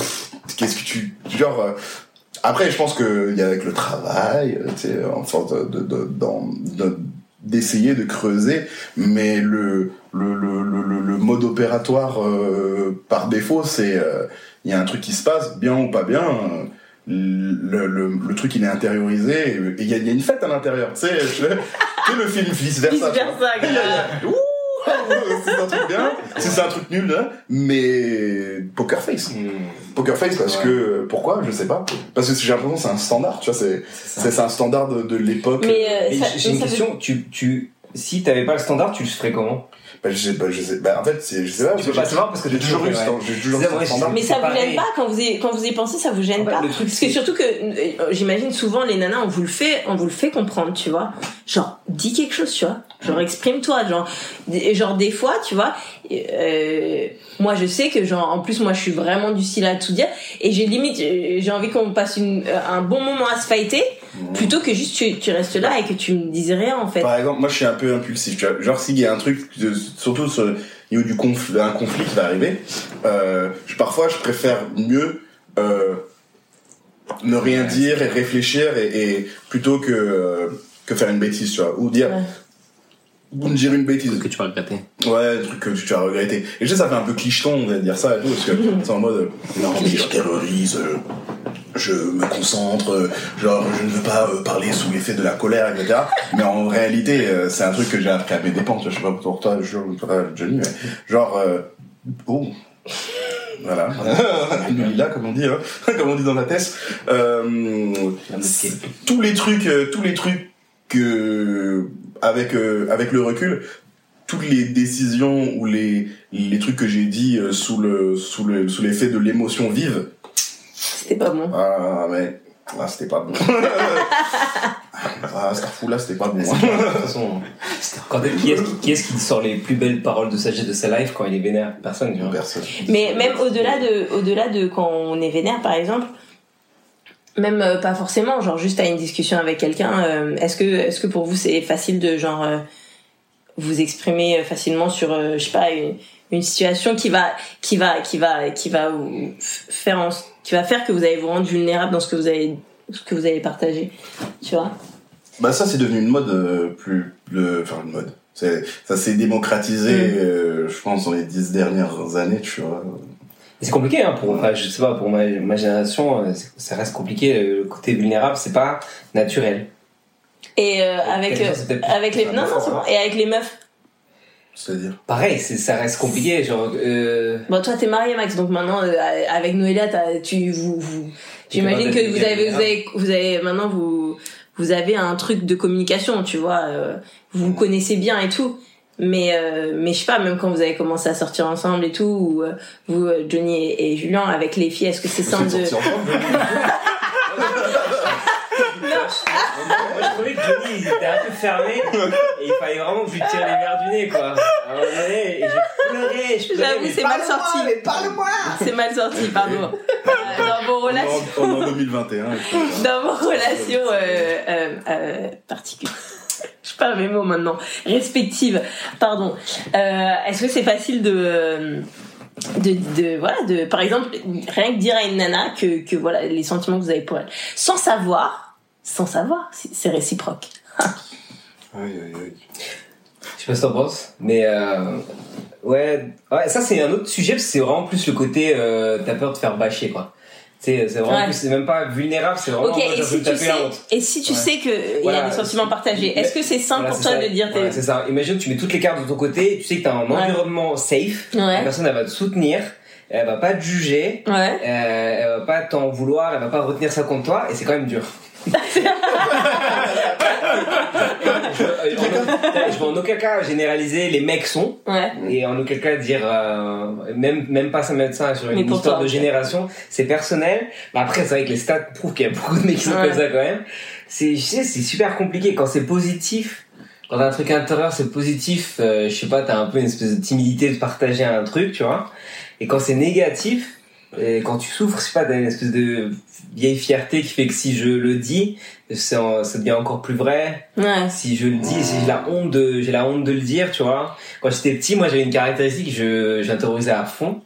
qu'est-ce que tu genre euh, après je pense que il y a avec le travail euh, tu sais en sorte de de- dans- de- d'essayer de creuser mais le le, le, le, le- le mode opératoire euh, par défaut c'est euh, il y a un truc qui se passe bien ou pas bien euh, le, le, le truc il est intériorisé et il y a, il y a une fête à l'intérieur. Tu sais le film vice versa vice versa grave. <laughs> c'est un truc bien. Si c'est un truc nul hein, mais poker face. Poker face parce Ouais. que pourquoi? Je sais pas. Parce que j'ai l'impression que c'est un standard tu vois c'est c'est un standard de, de l'époque. Mais euh, J'ai une veut- question, tu, tu, si t'avais pas le standard, tu le ferais comment? Bah, je sais pas je sais bah en fait c'est je sais pas Tu peux pas savoir parce que j'ai toujours eu ce ouais. j'ai toujours mais ça vous gêne pas quand vous y, quand vous y pensez ça vous gêne pas parce que surtout que euh, j'imagine souvent les nanas on vous le fait on vous le fait comprendre tu vois. Genre dis quelque chose tu vois. Genre exprime-toi genre. Des- genre des fois tu vois euh, moi je sais que genre en plus moi je suis vraiment du style à tout dire. Et j'ai limite j'ai j'ai envie qu'on passe une, euh, un bon moment à se fighter plutôt que juste tu, tu restes là et que tu me dises rien en fait Par exemple, moi je suis un peu impulsif. Tu vois. Genre s'il y a un truc, de- surtout sur le niveau du conflit, un conflit qui va arriver, euh, je, parfois je préfère mieux euh, ne rien dire et réfléchir et, et plutôt que euh, que faire une bêtise, tu vois, ou dire Ouais. Ou dire une bêtise. que tu vas regretter. Ouais, un truc que tu vas regretter. Et je sais, ça fait un peu clicheton de dire ça et tout, parce que c'est en mode, euh, non, mais je terrorise, euh, je me concentre, euh, genre je ne veux pas parler sous l'effet de la colère, etc. mais en réalité, c'est un truc que j'ai appris à mes dépens. tu vois, Je sais pas pour toi, je- Johnny, mais genre, euh, oh, voilà, <laughs> là comme on dit, hein, <laughs> comme on dit dans la thèse. Euh, tous les trucs, tous les trucs que avec euh, avec le recul, toutes les décisions ou les les trucs que j'ai dit euh, sous le sous le sous l'effet de l'émotion vive, C'était pas bon. ah, mais là, c'était pas bon. <laughs> <laughs> ah, Starfou, là, c'était pas bon. De toute façon, quand est- qui est-ce qui, qui est-ce qui sort les plus belles paroles de sagesse de sa life quand il est vénère? Personne, tu vois. Personne. Mais même au-delà de, au-delà de quand on est vénère, par exemple, même euh, pas forcément, genre juste à une discussion avec quelqu'un, euh, est-ce que, est-ce que pour vous c'est facile de genre euh, vous exprimer facilement sur, je sais pas, une, une situation qui va, qui va, qui va, qui va vous faire, en- qui va faire que vous allez vous rendre vulnérable dans ce que vous allez, ce que vous allez partager, tu vois? Bah, ça, c'est devenu une mode plus, le, enfin, une mode. C'est, ça s'est démocratisé, Mm. euh, je pense, dans les dix dernières années, tu vois. C'est compliqué, hein, pour, enfin, je sais pas, pour ma, ma génération, euh, ça reste compliqué. Le côté vulnérable, c'est pas naturel. Et euh, avec, euh, chose, les, non, non, bon. hein. Et avec les meufs? C'est-à-dire? Pareil, ça reste compliqué. Genre, euh, Bon, toi, t'es marié, Max, donc maintenant, euh, avec Noélia, tu, vous, vous, j'imagine que vous avez, vous avez, vous avez, maintenant, vous, vous avez un truc de communication, tu vois, euh, vous vous connaissez bien et tout. Mais, euh, mais je sais pas, même quand vous avez commencé à sortir ensemble et tout, ou euh, vous, euh, Johnny et, et Julien, avec les filles, est-ce que c'est simple de... ensemble <laughs> Moi, je trouvais que Johnny, il était un peu fermé et il fallait vraiment que je lui tire les verres du nez, quoi. À un moment donné, et j'ai pleuré, je pleurais. J'avoue, mais c'est mal sorti. mais Parle-moi! C'est mal sorti, pardon. Euh, dans vos relations... en- on est en 2021. écoute. dans vos relations euh, euh, euh, particulières. <laughs> Je parle mes mots maintenant. Respectives. Pardon. Euh, Est-ce que c'est facile de, de, voilà, de, par exemple, rien que dire à une nana que, que voilà, les sentiments que vous avez pour elle, sans savoir, sans savoir, c'est réciproque. Aïe, aïe, aïe. Je sais pas ce que t'en penses, mais euh, ouais, ouais, ça c'est un autre sujet, parce que c'est vraiment plus le côté euh, t'as peur de faire bâcher, quoi. C'est c'est vraiment Ouais. plus, c'est même pas vulnérable, c'est vraiment Ok, en mode, et si tu taper sais, et si tu Ouais. sais qu'il y a des sentiments partagés, est-ce que c'est simple Voilà, pour toi ça. de dire Voilà, c'est ça. Imagine tu mets toutes les cartes de ton côté, tu sais que t'as un Ouais. environnement safe, la personne elle va te soutenir, elle va pas te juger, Ouais. euh, elle va pas t'en vouloir, elle va pas retenir ça contre toi, et c'est quand même dur. <laughs> <laughs> je, euh, en, je vais en aucun cas généraliser les mecs sont. Ouais. et en aucun cas dire euh, même même pas ça mettre ça sur une histoire toi, de génération. C'est personnel. Mais après c'est vrai que les stats prouvent qu'il y a beaucoup de mecs qui sont Ouais. comme ça quand même. C'est je sais c'est super compliqué. Quand c'est positif quand t'as un truc intérieur c'est positif euh, je sais pas t'as un peu une espèce de timidité de partager un truc tu vois. Et quand c'est négatif et quand tu souffres, je sais pas, t'as une espèce de vieille fierté qui fait que si je le dis, c'est en- ça devient encore plus vrai. Ouais. Si je le dis, si j'ai la honte de, j'ai la honte de le dire, tu vois. Quand j'étais petit, moi j'avais une caractéristique, je, j'intériorisais à fond.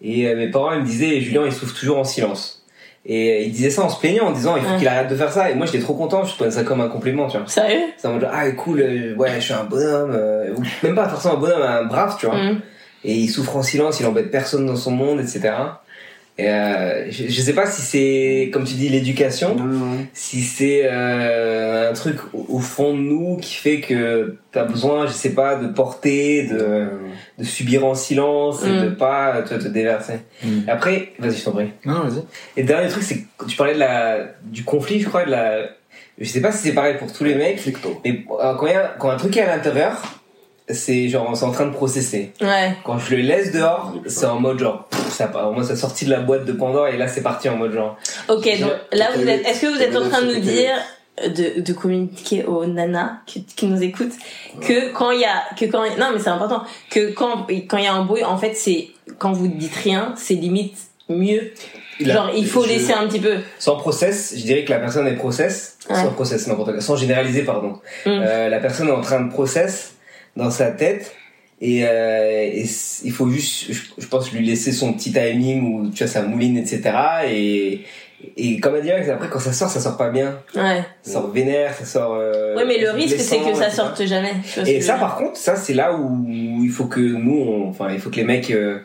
Et euh, mes parents ils me disaient, Julien il souffre toujours en silence. Et euh, ils disaient ça en se plaignant, en disant, il faut Ouais. qu'il arrête de faire ça. Et moi j'étais trop content, je prenais ça comme un compliment, tu vois. Sérieux? C'est en mode, ah cool, euh, ouais, je suis un bonhomme, euh, ou même pas forcément un bonhomme, un brave, tu vois Mm. et il souffre en silence, il embête personne dans son monde, etc. Et euh, je, je sais pas si c'est, comme tu dis, l'éducation, si c'est euh, un truc au, au fond de nous qui fait que t'as besoin, je sais pas, de porter, de, de subir en silence et Mm. de pas tu vois, te déverser. Mm. Après, vas-y, je t'en prie. Non, vas-y. Et le dernier truc, c'est que tu parlais de la, du conflit, je crois, de la, je sais pas si c'est pareil pour tous les mecs, mais euh, quand, il y a, quand un truc est à l'intérieur, c'est genre, c'est en train de processer. Ouais. Quand je le laisse dehors, c'est en mode genre, pff, ça, part- moi ça sorti de la boîte de Pandore et là c'est parti en mode genre. Ok, donc là vous êtes. Est-ce que vous êtes en train de nous dire de, de communiquer aux nanas qui, qui nous écoutent que quand il y a que quand non mais c'est important que quand quand il y a un bruit en fait c'est quand vous dites rien c'est limite mieux genre il faut je- laisser un petit peu Sans process, je dirais que la personne est process, Ouais. sans process n'importe quoi, sans généraliser pardon. Mm. Euh, la personne est en train de process dans sa tête et, euh, et il faut juste, je, je pense, lui laisser son petit timing ou tu vois sa mouline etc. Et et comme Max, après quand ça sort, ça sort pas bien, ouais ça sort vénère, ça sort. Euh, ouais mais le risque c'est que ça etc. sorte jamais Et ça, par contre, ça, c'est là où il faut que nous, enfin, il faut que les mecs, euh,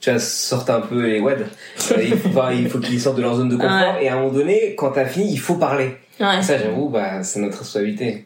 tu vois, sortent un peu les WAD. Euh, il faut, enfin, il faut qu'ils sortent de leur zone de <laughs> confort. Et à un moment donné, quand t'as fini, il faut parler. Ouais. Et ça, j'avoue, bah, c'est notre responsabilité.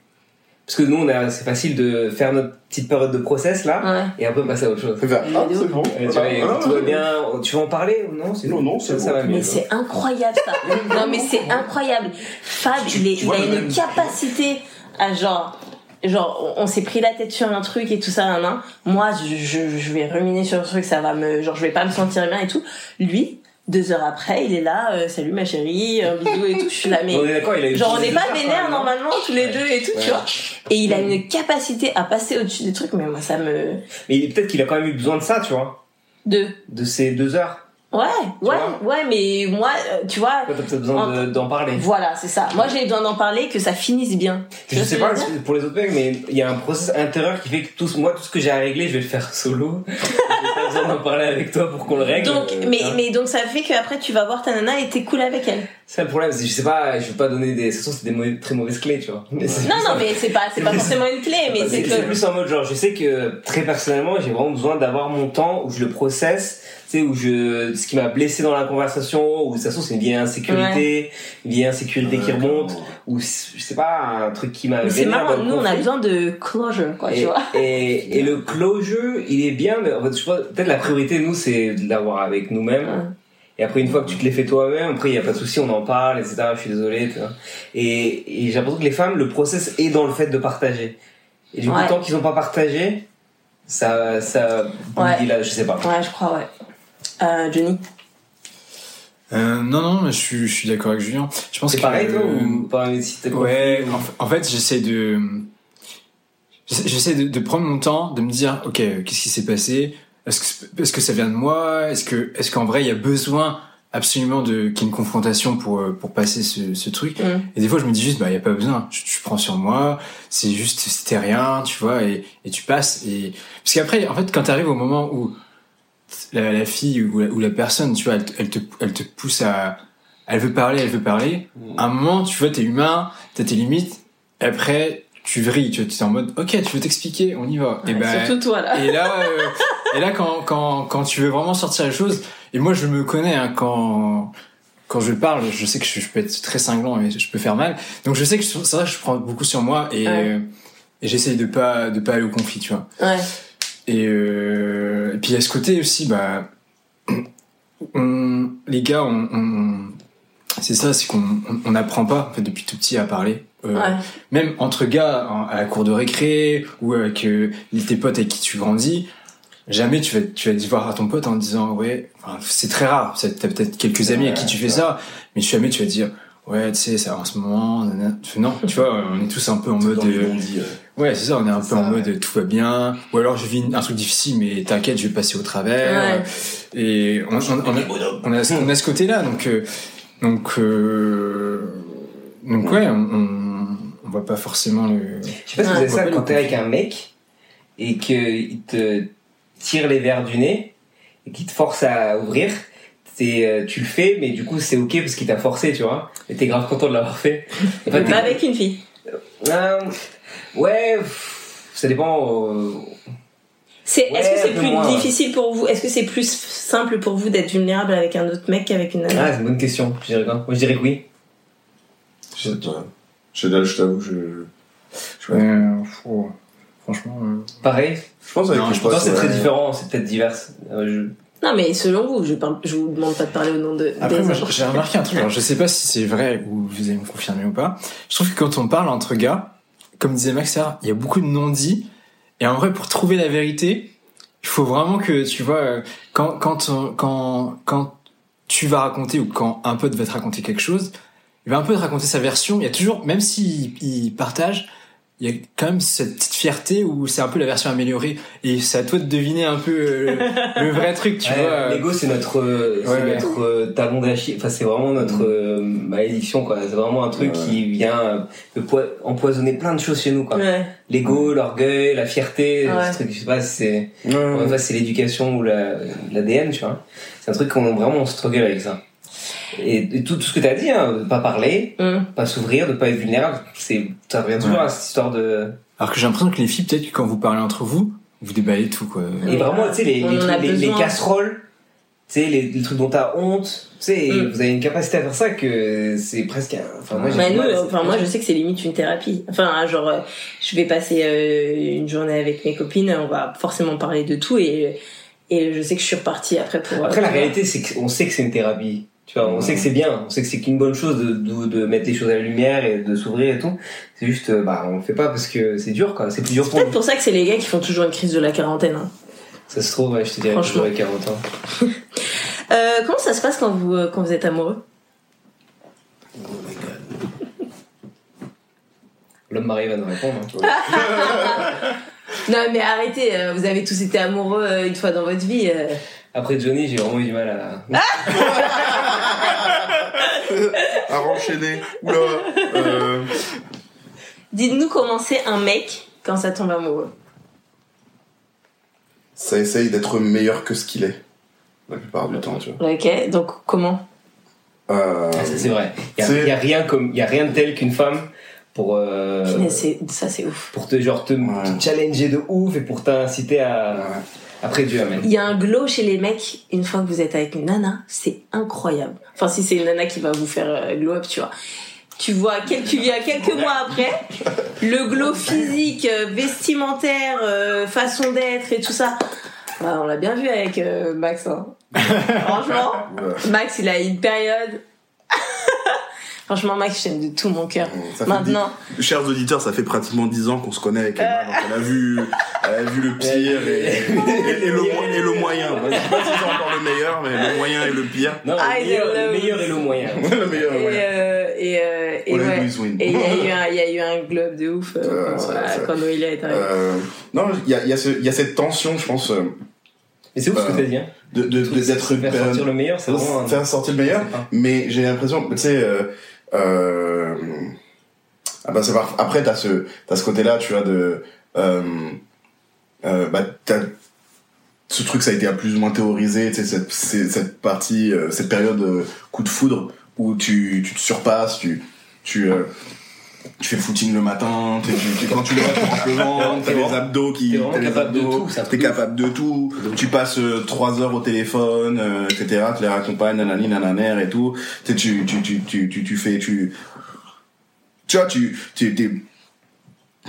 Parce que nous, on a, c'est facile de faire notre petite période de process là, Ouais. et après passer à autre chose. Faire, ah, c'est bon. Et tu vois, tout va bien. Tu veux en parler Non, c'est Non, non, c'est ça bon. va mieux. Mais c'est incroyable ça. <laughs> non mais c'est incroyable. Fab, il, est, il a une même- capacité à genre, genre, on on s'est pris la tête sur un truc et tout ça, nan, nan. Moi, je, je, je vais ruminer sur le truc, ça va me, genre, je vais pas me sentir bien et tout. Lui, deux heures après, il est là, euh, salut ma chérie, un bisou et tout. Je suis là, mais On est d'accord, il genre on n'est pas vénère hein. normalement tous les deux et tout, tu vois. Et il a une capacité à passer au-dessus des trucs, mais moi ça me, Mais peut-être qu'il a quand même eu besoin de ça, tu vois. de, De ces deux heures. ouais, ouais, ouais, mais moi, euh, tu vois. Toi, t'as besoin de- d'en parler. Voilà, c'est ça. Moi, j'ai besoin d'en parler, que ça finisse bien. Je sais pas pour les autres mecs, mais il y a un process intérieur qui fait que tout, moi, tout ce que j'ai à régler, je vais le faire solo. <laughs> besoin d'en parler avec toi pour qu'on le règle. Donc, Euh, mais, hein. mais donc ça fait qu'après tu vas voir ta nana et t'es cool avec elle. C'est ça le problème, c'est que je sais pas, je veux pas donner des, de toute façon, c'est des mauvais- très mauvaises clés, tu vois. Mais Non, non, mais c'est pas, c'est pas forcément une clé, mais c'est c'est c'est que. plus en mode genre, je sais que très personnellement, j'ai vraiment besoin d'avoir mon temps où je le processe, tu sais, où je, ce qui m'a blessé dans la conversation, où de toute façon c'est une vieille insécurité, une vieille insécurité qui remonte, ou je sais pas, un truc qui m'a c'est marrant, nous on a besoin de closure, quoi, tu vois. et, et le closure, il est bien, mais en fait, je crois, peut-être la priorité, nous, c'est de l'avoir avec nous-mêmes. Ouais. Et après, une fois que tu te l'es fait toi-même, après, il n'y a pas de souci, on en parle, etc. Je suis désolé, tu vois. Et, et j'ai l'impression que les femmes, le process est dans le fait de partager. Et du coup, tant qu'ils n'ont pas partagé, ça, ça, Ouais. là, je sais pas. Ouais, je crois, ouais. Euh, Johnny? Euh, non, non, mais je suis, je suis d'accord avec Julien. Je pense C'est que pareil, toi, ou pas si Ouais, en, fa- en fait, j'essaie de, j'essaie de, de prendre mon temps, de me dire, ok, qu'est-ce qui s'est passé? Est-ce que, est-ce que ça vient de moi? Est-ce que, est-ce qu'en vrai, il y a besoin absolument de qu'il y ait une confrontation pour euh, pour passer ce, ce truc? Mm. Et des fois, je me dis juste, bah, il y a pas besoin. Je, je prends sur moi. C'est juste, c'était rien, tu vois, et, et tu passes. Et parce qu'après, en fait, quand t'arrives au moment où la, la fille ou la, ou la personne, tu vois, elle, te- elle te, elle te pousse à, elle veut parler, elle veut parler. À un moment, tu vois, t'es humain, t'as tes limites. Et après, tu vrilles, tu t'es en mode, ok, tu veux t'expliquer, on y va. et ben, Surtout toi, là. et là, euh, et là, quand, quand, quand tu veux vraiment sortir les choses, et moi, je me connais, hein, quand, quand je parle, je sais que je, je peux être très cinglant et je peux faire mal. Donc, je sais que c'est vrai je prends beaucoup sur moi et, Ouais. euh, et j'essaye de pas, de pas aller au conflit, tu vois. Ouais. Et, euh, et puis, il y a ce côté aussi, bah, <clears throat> on, les gars, on, on- c'est ça, c'est qu'on on, on n'apprend pas, en fait, depuis tout petit à parler. Euh, Ouais. même entre gars à la cour de récré ou avec euh, tes potes avec qui tu grandis jamais tu vas tu vas dire voir à ton pote en disant ouais enfin, c'est très rare t'as peut-être quelques amis à qui tu fais ça mais jamais tu vas dire ouais tu sais ça en ce moment non tu vois on est tous un peu en mode euh, euh. Ouais c'est ça on est un peu Ça, en mode ouais. tout va bien ou alors je vis un truc difficile mais t'inquiète je vais passer au travers et on, on, on a, on a ce, on a ce côté-là, donc euh, donc euh, donc ouais, on, on, voit pas forcément le. Je sais pas si vous Ouais. avez ça quand t'es avec un mec et qu'il te tire les verres du nez et qu'il te force à ouvrir. Euh, tu le fais, mais du coup c'est ok parce qu'il t'a forcé, tu vois. Et t'es grave content de l'avoir fait. <laughs> En fait, pas avec une fille. Euh, ouais, pff, ça dépend. euh, C'est, Ouais, est-ce que c'est plus moins, ouais. difficile pour vous Est-ce que c'est plus simple pour vous d'être vulnérable avec un autre mec qu'avec une Ah, c'est une bonne question. Je dirais quoi? Moi je dirais que oui. Je sais pas. Je t'avoue, je. Je, Ouais, faut- franchement. euh, Pareil. je pense avec Non, je Pourtant potes, c'est très ouais. différent, c'est peut-être divers. Euh, je- Non, mais selon vous, je, parle, je vous demande pas de parler au nom de. Après, moi, j'ai remarqué un truc. Alors, je sais pas si c'est vrai ou vous allez me confirmer ou pas. Je trouve que quand on parle entre gars, comme disait Max, il y a beaucoup de non-dits. Et en vrai, pour trouver la vérité, il faut vraiment que, tu vois, euh, quand, quand, on- quand, quand tu vas raconter ou quand un pote va te raconter quelque chose, il va un peu te raconter sa version. Il y a toujours, même s'il il partage, il y a quand même cette petite fierté où c'est un peu la version améliorée. Et c'est à toi de deviner un peu euh, le, le vrai truc, tu Ouais, vois. L'ego, c'est notre, euh, c'est Ouais, ouais. notre euh, talon d'Achille. Enfin, c'est vraiment notre euh, malédiction, quoi. C'est vraiment un truc Ouais. qui vient empoisonner plein de choses chez nous, quoi. Ouais. L'ego, l'orgueil, la fierté, Ouais. ce truc, je sais pas, c'est, Ouais. enfin, c'est l'éducation ou la, l'ADN, tu vois. C'est un truc qu'on vraiment on struggle avec ça. Et, et tout, tout ce que t'as dit, hein, de pas parler, Hum. pas s'ouvrir, de pas être vulnérable, c'est, ça revient toujours Ouais. à cette histoire de, Alors que j'ai l'impression que les filles, peut-être que quand vous parlez entre vous, vous déballez tout, quoi. et vraiment, tu sais, les, les, trucs- les, casseroles, tu sais, les, les trucs dont t'as honte, tu sais, Mm. vous avez une capacité à faire ça que c'est presque. Enfin, moi, j'ai Bah, nous, mal euh, enfin moi je sais que c'est limite une thérapie. Enfin genre euh, je vais passer euh, une journée avec mes copines, on va forcément parler de tout et et je sais que je suis repartie après pour. Après, la réalité, c'est qu'on sait que c'est une thérapie. Tu vois, on sait que c'est bien, on sait que c'est qu'une bonne chose de, de, de mettre les choses à la lumière et de s'ouvrir et tout. C'est juste, euh, bah, on le fait pas parce que c'est dur, quoi. C'est plus dur pour peut-être pour ça que c'est les gars qui font toujours une crise de la quarantaine. hein. Ça se trouve, ouais, je te dirais, Franchement. j'aurais 40 ans. <laughs> Euh, comment ça se passe quand vous euh, quand vous êtes amoureux? L'homme marié va nous répondre. hein. <laughs> Non mais arrêtez, vous avez tous été amoureux une fois dans votre vie. Après Johnny, j'ai vraiment eu du mal à. <laughs> À renchaîner. Oula. Euh, Dites-nous comment c'est un mec quand ça tombe amoureux. ça essaye d'être meilleur que ce qu'il est. La plupart du temps, tu vois. Ok, donc comment Euh, Ah, c'est vrai. Il y a, rien comme, il y a rien de tel qu'une femme pour, euh, Ça c'est ouf. pour te, genre, te, Ouais. te challenger de ouf et pour t'inciter à, ouais. Après Dieu, amen. Il y a un glow chez les mecs une fois que vous êtes avec une nana, c'est incroyable. Enfin, si c'est une nana qui va vous faire euh, glow up, tu vois. Tu vois, tu viens quelques mois après, le glow physique, euh, vestimentaire, euh, façon d'être et tout ça. Bah, on l'a bien vu avec Max. Hein. <laughs> Franchement. Max, il a une période. Franchement, Max, je t'aime de tout mon cœur. Ça Maintenant, dix- Chers auditeurs, ça fait pratiquement 10 ans qu'on se connaît avec Emma, donc elle a vu, elle a vu le pire et, et, et le, mo- et le moyen. Je sais pas si c'est encore le meilleur, mais le moyen et le pire. Non, le meilleur, <laughs> le meilleur et le moyen. le meilleur et, moyen. euh, et, euh, et ouais. Et il y a eu un, il y a eu un globe de ouf euh, Euh, quand, ça- quand Noélia est arrivée. Euh, non, il y a, il y, a ce- il y a cette tension, je pense, euh, Mais c'est ouf ce que Euh, t'as dit, hein. de, de, de- d'être Faire sortir le meilleur, c'est vraiment faire sortir le meilleur. Mais j'ai l'impression, tu sais, euh, euh, ah bah après t'as ce, t'as ce côté-là, tu vois, de, euh, euh, bah ce truc, ça a été à plus ou moins théorisé, tu sais, cette, cette partie, euh, cette période euh, coup de foudre où tu, tu te surpasses, tu, euh, tu fais footing le matin, tu, tu, quand tu le vois, tu rentres le <laughs> ventre, t'as les abdos qui, t'es les capable de abdos, t'es capable de tout, tu passes euh, trois heures au téléphone, euh, etc., tu les raccompagnes, nanani, nananer et tout, tu, tu, tu, tu, tu, tu, tu fais, tu, tu vois, tu, tu, t'es,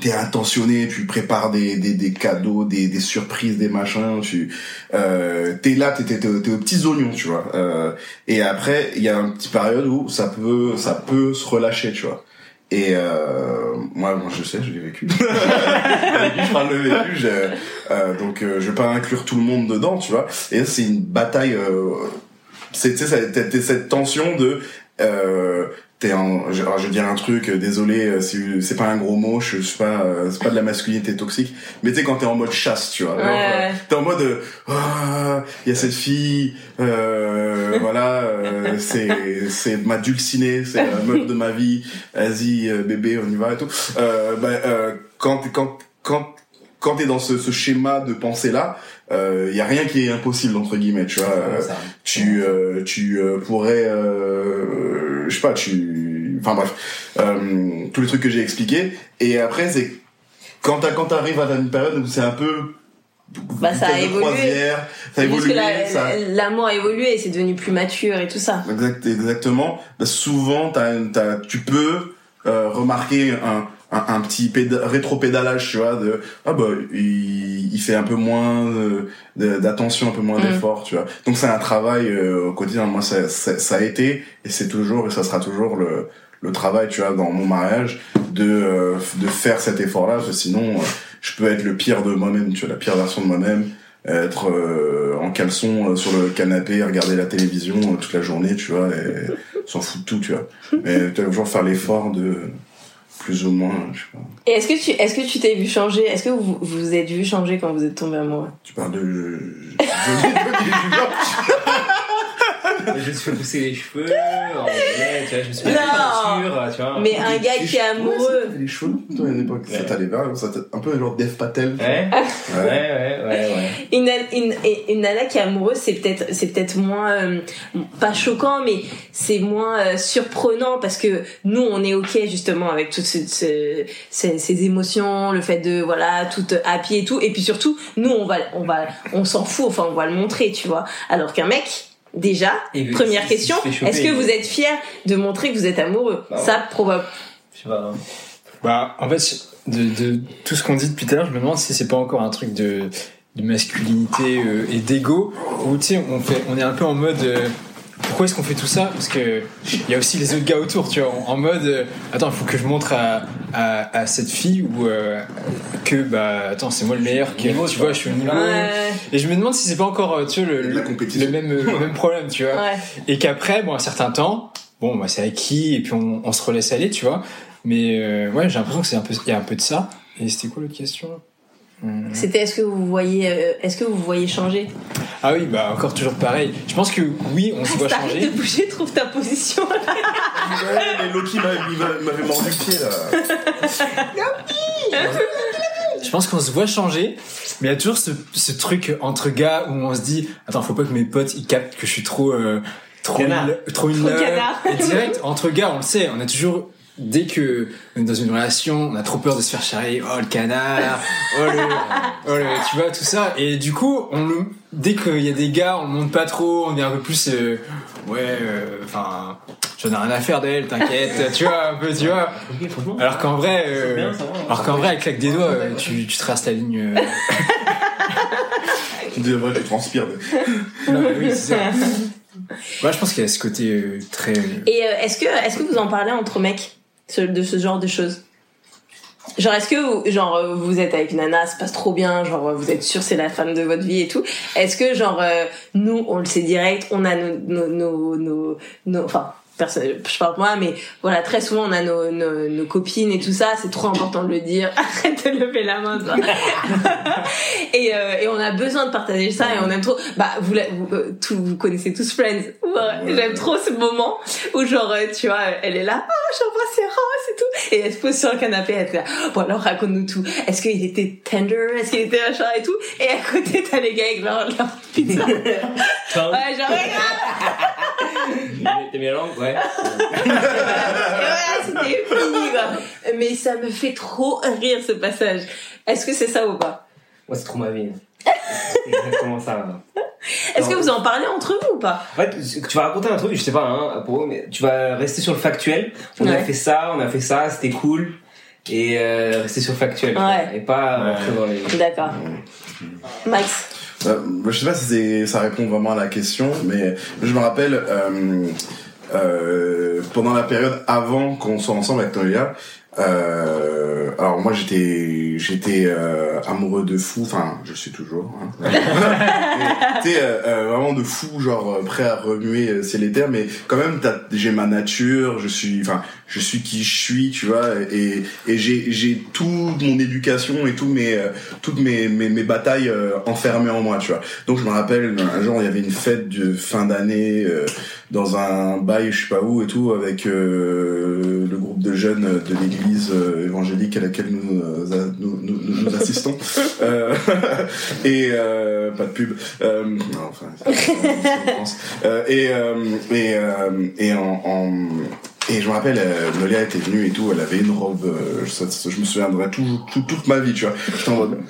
t'es intentionné, tu prépares des, des, des cadeaux, des, des surprises, des machins, tu, euh, t'es là, t'es, t'es, t'es, t'es aux petits oignons, tu vois, euh, et après, il y a une petite période où ça peut, ça peut se relâcher, tu vois. Et euh, moi, moi, je sais, je l'ai vécu. je parle de vécu. j'ai- euh, donc, euh, je vais pas inclure tout le monde dedans, tu vois. Et c'est une bataille. Euh, c'est cette tension de. T'es en, je, alors je vais dire un truc, euh, désolé, euh, c'est pas un gros mot, je suis pas, euh, c'est pas de la masculinité toxique, mais tu sais quand t'es en mode chasse, tu vois, Ouais. t'es en mode, Ah, il y a cette fille, euh, voilà, euh, <laughs> c'est c'est ma dulcinée, c'est la meuf de ma vie, vas-y bébé, on y va et tout. Euh, bah, euh, quand quand quand quand t'es dans ce, ce schéma de pensée là, il y a rien qui est impossible entre guillemets, tu vois. euh, Ça. tu euh, tu euh, pourrais euh, je sais pas tu enfin bref euh, tous les trucs que j'ai expliqués et après c'est quand t'as quand t'arrives à une période où c'est un peu Bah, ça a évolué. croisière, ça a évolué la- l'amour a évolué et c'est devenu plus mature et tout ça. Exact, exactement. Bah, souvent, t'as, t'as, tu peux euh, remarquer un, un, un petit péda- rétro-pédalage, tu vois, de ah bah il, il fait un peu moins d'attention, un peu moins Mm. d'effort, tu vois. Donc c'est un travail euh, au quotidien. Moi, ça, ça, ça a été et c'est toujours et ça sera toujours le le travail, tu vois, dans mon mariage, de euh, de faire cet effort-là, parce que sinon, euh, je peux être le pire de moi-même, tu vois, la pire version de moi-même être euh, en caleçon euh, sur le canapé, regarder la télévision euh, toute la journée, tu vois, et s'en foutre de tout, tu vois. Mais toujours faire l'effort de plus ou moins, je sais pas. Et est-ce que tu est-ce que tu t'es vu changer Est-ce que vous vous êtes vu changer quand vous êtes tombé amoureux Tu parles de je- <laughs> je- me suis fait pousser les cheveux, en vrai, tu vois, je me suis Non. la peinture, tu vois. Mais un gars qui est amoureux. Ouais, les cheveux, toi, à l'époque, ça t'allait bien, ça un peu genre Dev Patel. Ouais, ouais, ouais, ouais, ouais. Une, une, une nana qui est amoureuse, c'est peut-être c'est peut-être moins euh, pas choquant, mais c'est moins euh, surprenant parce que nous on est ok justement avec toutes ces, ces, ces- ces émotions, le fait de voilà tout happy et tout, et puis surtout nous on va on va on s'en fout, enfin on va le montrer, tu vois. Alors qu'un mec déjà, Et première si- question, si est-ce que vous êtes fier de montrer que vous êtes amoureux Bah ouais. Ça, probable. Je sais pas. hein. Bah, en fait, de, de tout ce qu'on dit depuis tout à l'heure, je me demande si c'est pas encore un truc de, de masculinité euh, et d'ego, où tu sais, on, fait, on est un peu en mode. euh, pourquoi est-ce qu'on fait tout ça Parce que il y a aussi les autres gars autour, tu vois, en, en mode. euh, attends, il faut que je montre à, à, à cette fille ou euh, que bah attends, c'est moi le meilleur. Que, Niveau, tu vois, je suis au niveau. Ouais, Et je me demande si c'est pas encore, euh, tu vois, le, même, le même problème, tu vois. ouais. Et qu'après, bon, à certains temps, bon, bah, c'est acquis et puis on, on se relaisse aller, tu vois. Mais euh, ouais, j'ai l'impression que c'est un peu, il y a un peu de ça. Et c'était quoi l'autre question? Hum. C'était est-ce que vous voyez, euh, est-ce que vous voyez changer? Ah oui, bah encore toujours pareil. Je pense que oui, on se voit Arrête de changer. bouger, trouve ta position. Ouais, mais Loki m'avait mordu le pied là. Je pense qu'on se voit changer. Mais il y a toujours ce, ce truc entre gars où on se dit, attends, faut pas que mes potes ils captent que je suis trop, euh, trop, Canard. une- trop une Trop love. canard. Et direct, entre gars, on le sait, on a toujours dès que on est dans une relation, on a trop peur de se faire charrier. Oh le canard, oh le, oh le- tu vois tout ça. Et du coup, on le, dès qu'il y a des gars, on le monte pas trop, on est un peu plus, euh, ouais, euh, enfin, j'en ai rien à faire d'elle, t'inquiète, tu vois un peu, tu vois. Alors qu'en vrai, euh, bien, va. alors qu'en vrai, avec claque des doigts, euh, tu, tu traces la ligne. euh, Tu dis vrai, tu transpires. de- Non, mais oui, c'est ça. Moi, je pense qu'il y a ce côté euh, très. Et euh, est-ce que, est-ce que vous en parlez entre mecs? De ce genre de choses Genre, est-ce que vous, genre, vous êtes avec nana, ça se passe trop bien, genre, vous êtes sûr c'est la femme de votre vie et tout. Est-ce que, genre, euh, nous, on le sait direct, on a nos, nos, nos, nos, nos- enfin, je parle de moi, mais voilà, très souvent, on a nos, nos, nos copines et tout ça, c'est trop important de le dire. <laughs> Arrête de lever la main, toi. <laughs> et, euh, et on a besoin de partager ça et on aime trop. Bah, vous, vous, euh, tout, vous connaissez tous Friends. Ouais, J'aime trop ce moment où genre, euh, tu vois, elle est là, oh, j'embrasse Ross et tout. Et elle se pose sur le canapé, elle fait, bon alors raconte-nous tout. Est-ce qu'il était tender? Est-ce qu'il était machin et tout? Et à côté, t'as les gars avec leur, leur pizza. <laughs> ouais, genre, regarde! T'as mis la langue Ouais. Voilà, c'était fini, quoi. Mais ça me fait trop rire, ce passage. Est-ce que c'est ça ou pas? Moi, c'est trop ma vie. <laughs> C'est exactement ça. Est-ce que vous en parlez entre vous ou pas? En fait, tu vas raconter un truc, je sais pas, hein, pour eux, mais tu vas rester sur le factuel. On a fait ça, on a fait ça, c'était cool. Et euh, rester sur le factuel. quoi. Et pas Ouais. rentrer dans les. D'accord. Max? Euh, je sais pas si ça répond vraiment à la question, mais je me rappelle euh, euh, pendant la période avant qu'on soit ensemble avec Noelia. Euh, alors moi j'étais j'étais euh, amoureux de fou, enfin je suis toujours. Hein. <laughs> Euh, euh, vraiment de fou, genre euh, prêt à remuer et terre, mais quand même j'ai ma nature, je suis, enfin je suis qui je suis, tu vois, et et j'ai j'ai toute mon éducation et tous mes toutes mes mes, mes batailles euh, enfermées en moi, tu vois. Donc je me rappelle un jour il y avait une fête de fin d'année euh, dans un bail je sais pas où et tout avec euh, le groupe de jeunes de l'église euh, évangélique à laquelle nous euh, nous, nous, nous- nous assistons. <laughs> Euh, <laughs> et euh, pas de pub. Euh, non enfin et et et en, en et je me rappelle, euh, Nolia était venue et tout, elle avait une robe, euh, je, me souviendrai tout, tout- toute ma vie, tu vois. J'étais en mode- <laughs>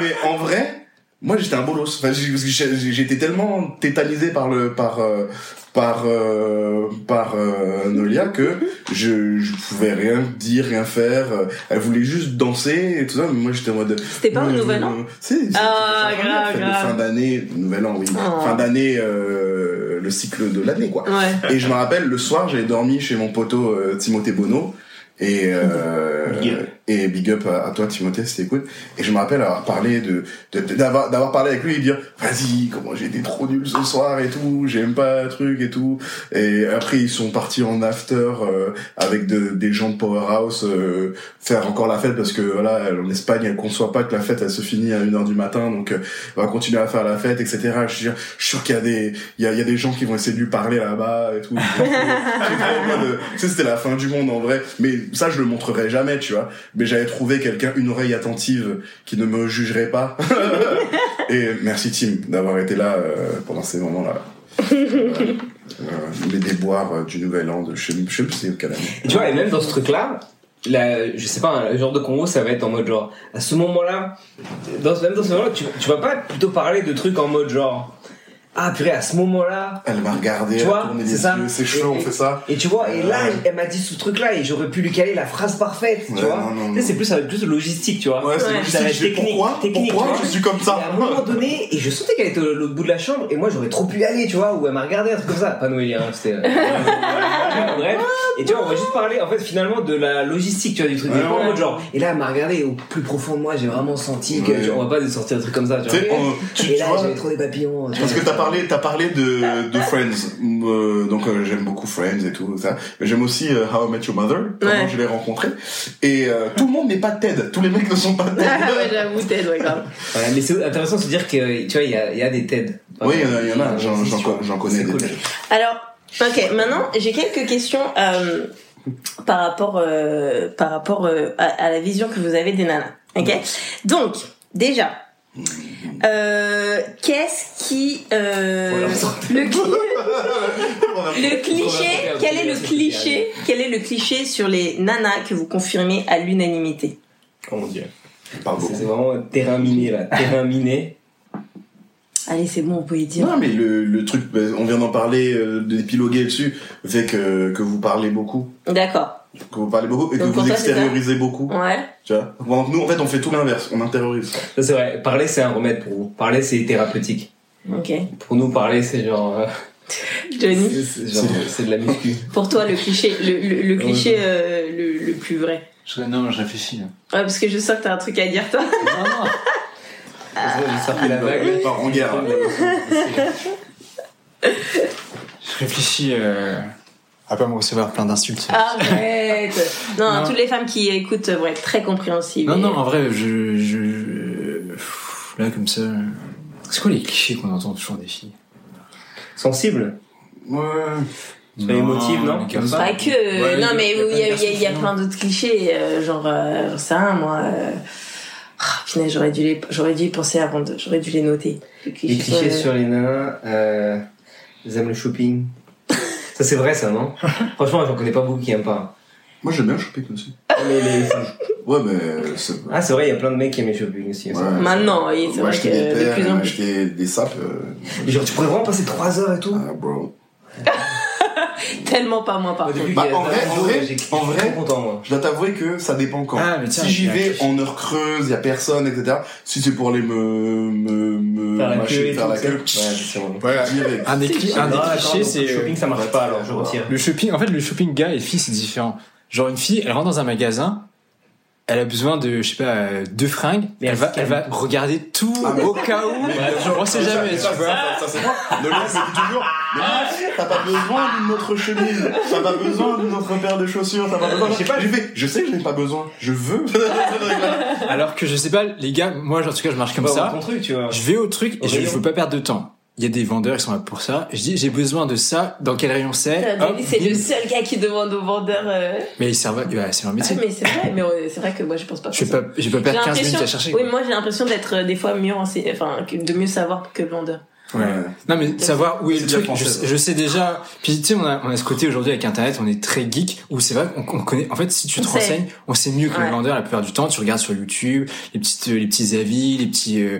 Mais en vrai, moi j'étais un bolos. Enfin, j'ai- j'ai- j'étais tellement tétanisé par le par euh, par euh, par euh, Nolia que je je pouvais rien dire, rien faire. Elle voulait juste danser et tout ça. Mais moi j'étais en mode. C'était pas au Nouvel An Si, c'était Ah, grave, fin d'année, Nouvel An, oui. Oh. Fin d'année, euh, le cycle de l'année, quoi. Ouais. Et je me rappelle, le soir, j'avais dormi chez mon poteau euh, Timothée Bono. Et, euh. Et big up à, à toi Timothée si t'écoutes. Et je me rappelle avoir parlé de d'avoir d'avoir parlé avec lui et dire vas-y comment j'ai été trop nul ce soir et tout j'aime pas le truc et tout. Et après ils sont partis en after euh, avec de, des gens de Powerhouse euh, faire encore la fête parce que voilà en Espagne elle conçoit pas que la fête elle se finit à 1h du matin donc euh, on va continuer à faire la fête etc je suis je suis sûr qu'il y a des il y a, il y a des gens qui vont essayer de lui parler là-bas et tout. <laughs> Tu sais c'était la fin du monde en vrai. Mais ça je le montrerai jamais tu vois mais j'avais trouvé quelqu'un une oreille attentive qui ne me jugerait pas. <laughs> Et merci Tim d'avoir été là euh, pendant ces moments là <laughs> les déboires euh, du nouvel an de sais je sais Et tu vois, et même dans ce truc-là, la, je sais pas, un genre de convo, ça va être en mode genre, à ce moment-là, dans, même dans ce moment-là, tu, tu vas pas plutôt parler de trucs en mode genre, ah purée, à ce moment-là, Elle m'a regardé, Tu vois, c'est ça. yeux, c'est chaud, Et- on fait ça. et tu vois, et là, Ouais. elle m'a dit ce truc-là, et j'aurais pu lui caler la phrase parfaite, tu Ouais, vois. c'est plus, être plus logistique, tu vois. Ouais, c'est technique, pourquoi, technique, pourquoi je suis comme ça? Et à un moment <laughs> donné, et je sentais qu'elle était au l'autre bout de la chambre, et moi j'aurais trop pu y aller, tu vois, ou elle m'a regardé, un truc comme ça. Pas Noélie, hein, c'était. euh, <laughs> Bref. Et tu vois, on va juste parler, en fait, finalement, de la logistique, tu vois, du truc. Genre, et là, elle m'a regardé, au plus profond de moi, j'ai vraiment senti que, on va pas sortir des trucs comme ça, tu vois. et là, j'avais trop des papillons. tu Parce que t'as parlé, t'as parlé de, de Friends, Euh, donc euh, j'aime beaucoup Friends et tout ça. Mais j'aime aussi euh, How I Met Your Mother, comment Ouais. je l'ai rencontré. Et euh, tout le monde n'est pas Ted, tous les mecs ne sont pas <laughs> Ted. Ah ouais, j'avoue, Ted, ouais, grave. Mais c'est intéressant de se dire que, tu vois, il y a, il y a des TED. Oui, il y en a, j'en, connais des cool. Ted. Alors, ok, maintenant j'ai quelques questions euh, par rapport euh, par rapport euh, à, à la vision que vous avez des nanas. Ok, donc déjà. Euh, qu'est-ce qui euh, Voilà. le, cli- <laughs> le cliché quel est le cliché quel est le cliché sur les nanas que vous confirmez à l'unanimité? Oh mon dieu. C'est c'est vraiment terrain miné, là. Terrain miné. allez c'est bon on peut y dire Non, mais le, le truc, bah, on vient d'en parler, euh, d'épiloguer dessus, fait que, que vous parlez beaucoup. d'accord Que vous parlez beaucoup et que Donc, vous toi, ça extériorisez beaucoup. ouais Tu vois. Pendant que nous, en fait, on fait tout l'inverse, on intériorise. Ça, c'est vrai. Parler, c'est un remède pour vous. Parler, c'est thérapeutique. ok Pour nous, parler, c'est genre. euh, <laughs> Johnny c'est- c'est genre- c'est de la muscu. pour toi le cliché le, le, le cliché euh, le, le plus vrai Je, non, je réfléchis. là. Ouais, parce que je sens que t'as un truc à dire, toi. Non, non. <laughs> Ça fait la vague. Il part en guerre. Je réfléchis euh, à pas me recevoir plein d'insultes. Arrête <laughs> non, Non. toutes les femmes qui écoutent vont être très compréhensibles. Non, non, en vrai, je, là comme ça. C'est quoi les clichés qu'on entend toujours des filles? Sensible. Ouais. Sois émotive, non ça? Pas que. Ouais, non, mais il y a il y a, plein y a- d'autres clichés. euh, genre, euh, sais rien, moi. Euh... punaise, j'aurais dû, les... j'aurais dû y penser avant de. J'aurais dû les noter. Les Les clichés sur- sur les nains, euh, ils aiment le shopping. Ça, c'est vrai, ça, non <laughs> Franchement, j'en connais pas beaucoup qui aiment pas. Moi, j'aime bien le shopping aussi. Mais les- <laughs> Ouais, mais c'est... Ah, c'est vrai, il y a plein de mecs qui aiment le shopping aussi. ça. Ouais, Maintenant, oui, c'est vrai que des de paires, plus en plus. acheter des sapes, euh, Genre, tu pourrais vraiment passer 3 heures et tout ah, bro. <laughs> <laughs> Tellement pas moi, par contre. début, Bah, il en vrai, en vrai, j'ai- en vrai, j'étais trop content, moi. Je dois t'avouer que ça dépend quand. Ah, mais tiens, si j'y il vais en heure creuse, y a personne, etc. Si c'est pour aller me, me, me Faire la mâcher, queue et faire la queue, Ouais, direct. Un des, clichés, c'est le shopping, ça marche pas, alors je retire. le shopping. En fait, le shopping gars et fille, c'est différent. Genre une fille, elle rentre dans un magasin, elle a besoin de, je sais pas, euh, deux fringues. Mais elle elle va, elle va regarder tout Ah, mais- au cas où. Genre, on sait jamais, ça, tu vois. Ça, ça, ça, c'est moi. Nolan me dit toujours, mais t'as pas besoin d'une autre chemise, t'as pas besoin d'une autre paire de chaussures, t'as pas besoin. Je sais pas, j'ai fait, je sais que je n'ai pas besoin, je veux. <laughs> Alors que je sais pas, les gars, moi, en tout cas, je marche comme ça. truc, tu vois. Je vais au truc et Au je, rayon. je veux pas perdre de temps. Il y a des vendeurs qui sont là pour ça. Je dis, j'ai besoin de ça. Dans quel rayon c'est? C'est le seul gars qui demande aux vendeurs. euh, Mais ils servent, ouais, c'est leur Ah, métier. mais c'est vrai, mais euh, c'est vrai que moi je pense pas. Je vais pas, je vais pas J'ai perdre 15 minutes à chercher. Oui, quoi. moi j'ai l'impression d'être euh, des fois mieux renseigné, enfin de mieux savoir que le vendeur. Ouais. Non mais savoir où est le truc, je, sais déjà. Puis tu sais, on a, on a ce côté aujourd'hui avec Internet, on est très geek, où c'est vrai qu'on on connaît. En fait, si tu On te sait. renseignes, on sait mieux que Ouais. le vendeur la plupart du temps. Tu regardes sur YouTube les petites, les petits avis, les petits, euh,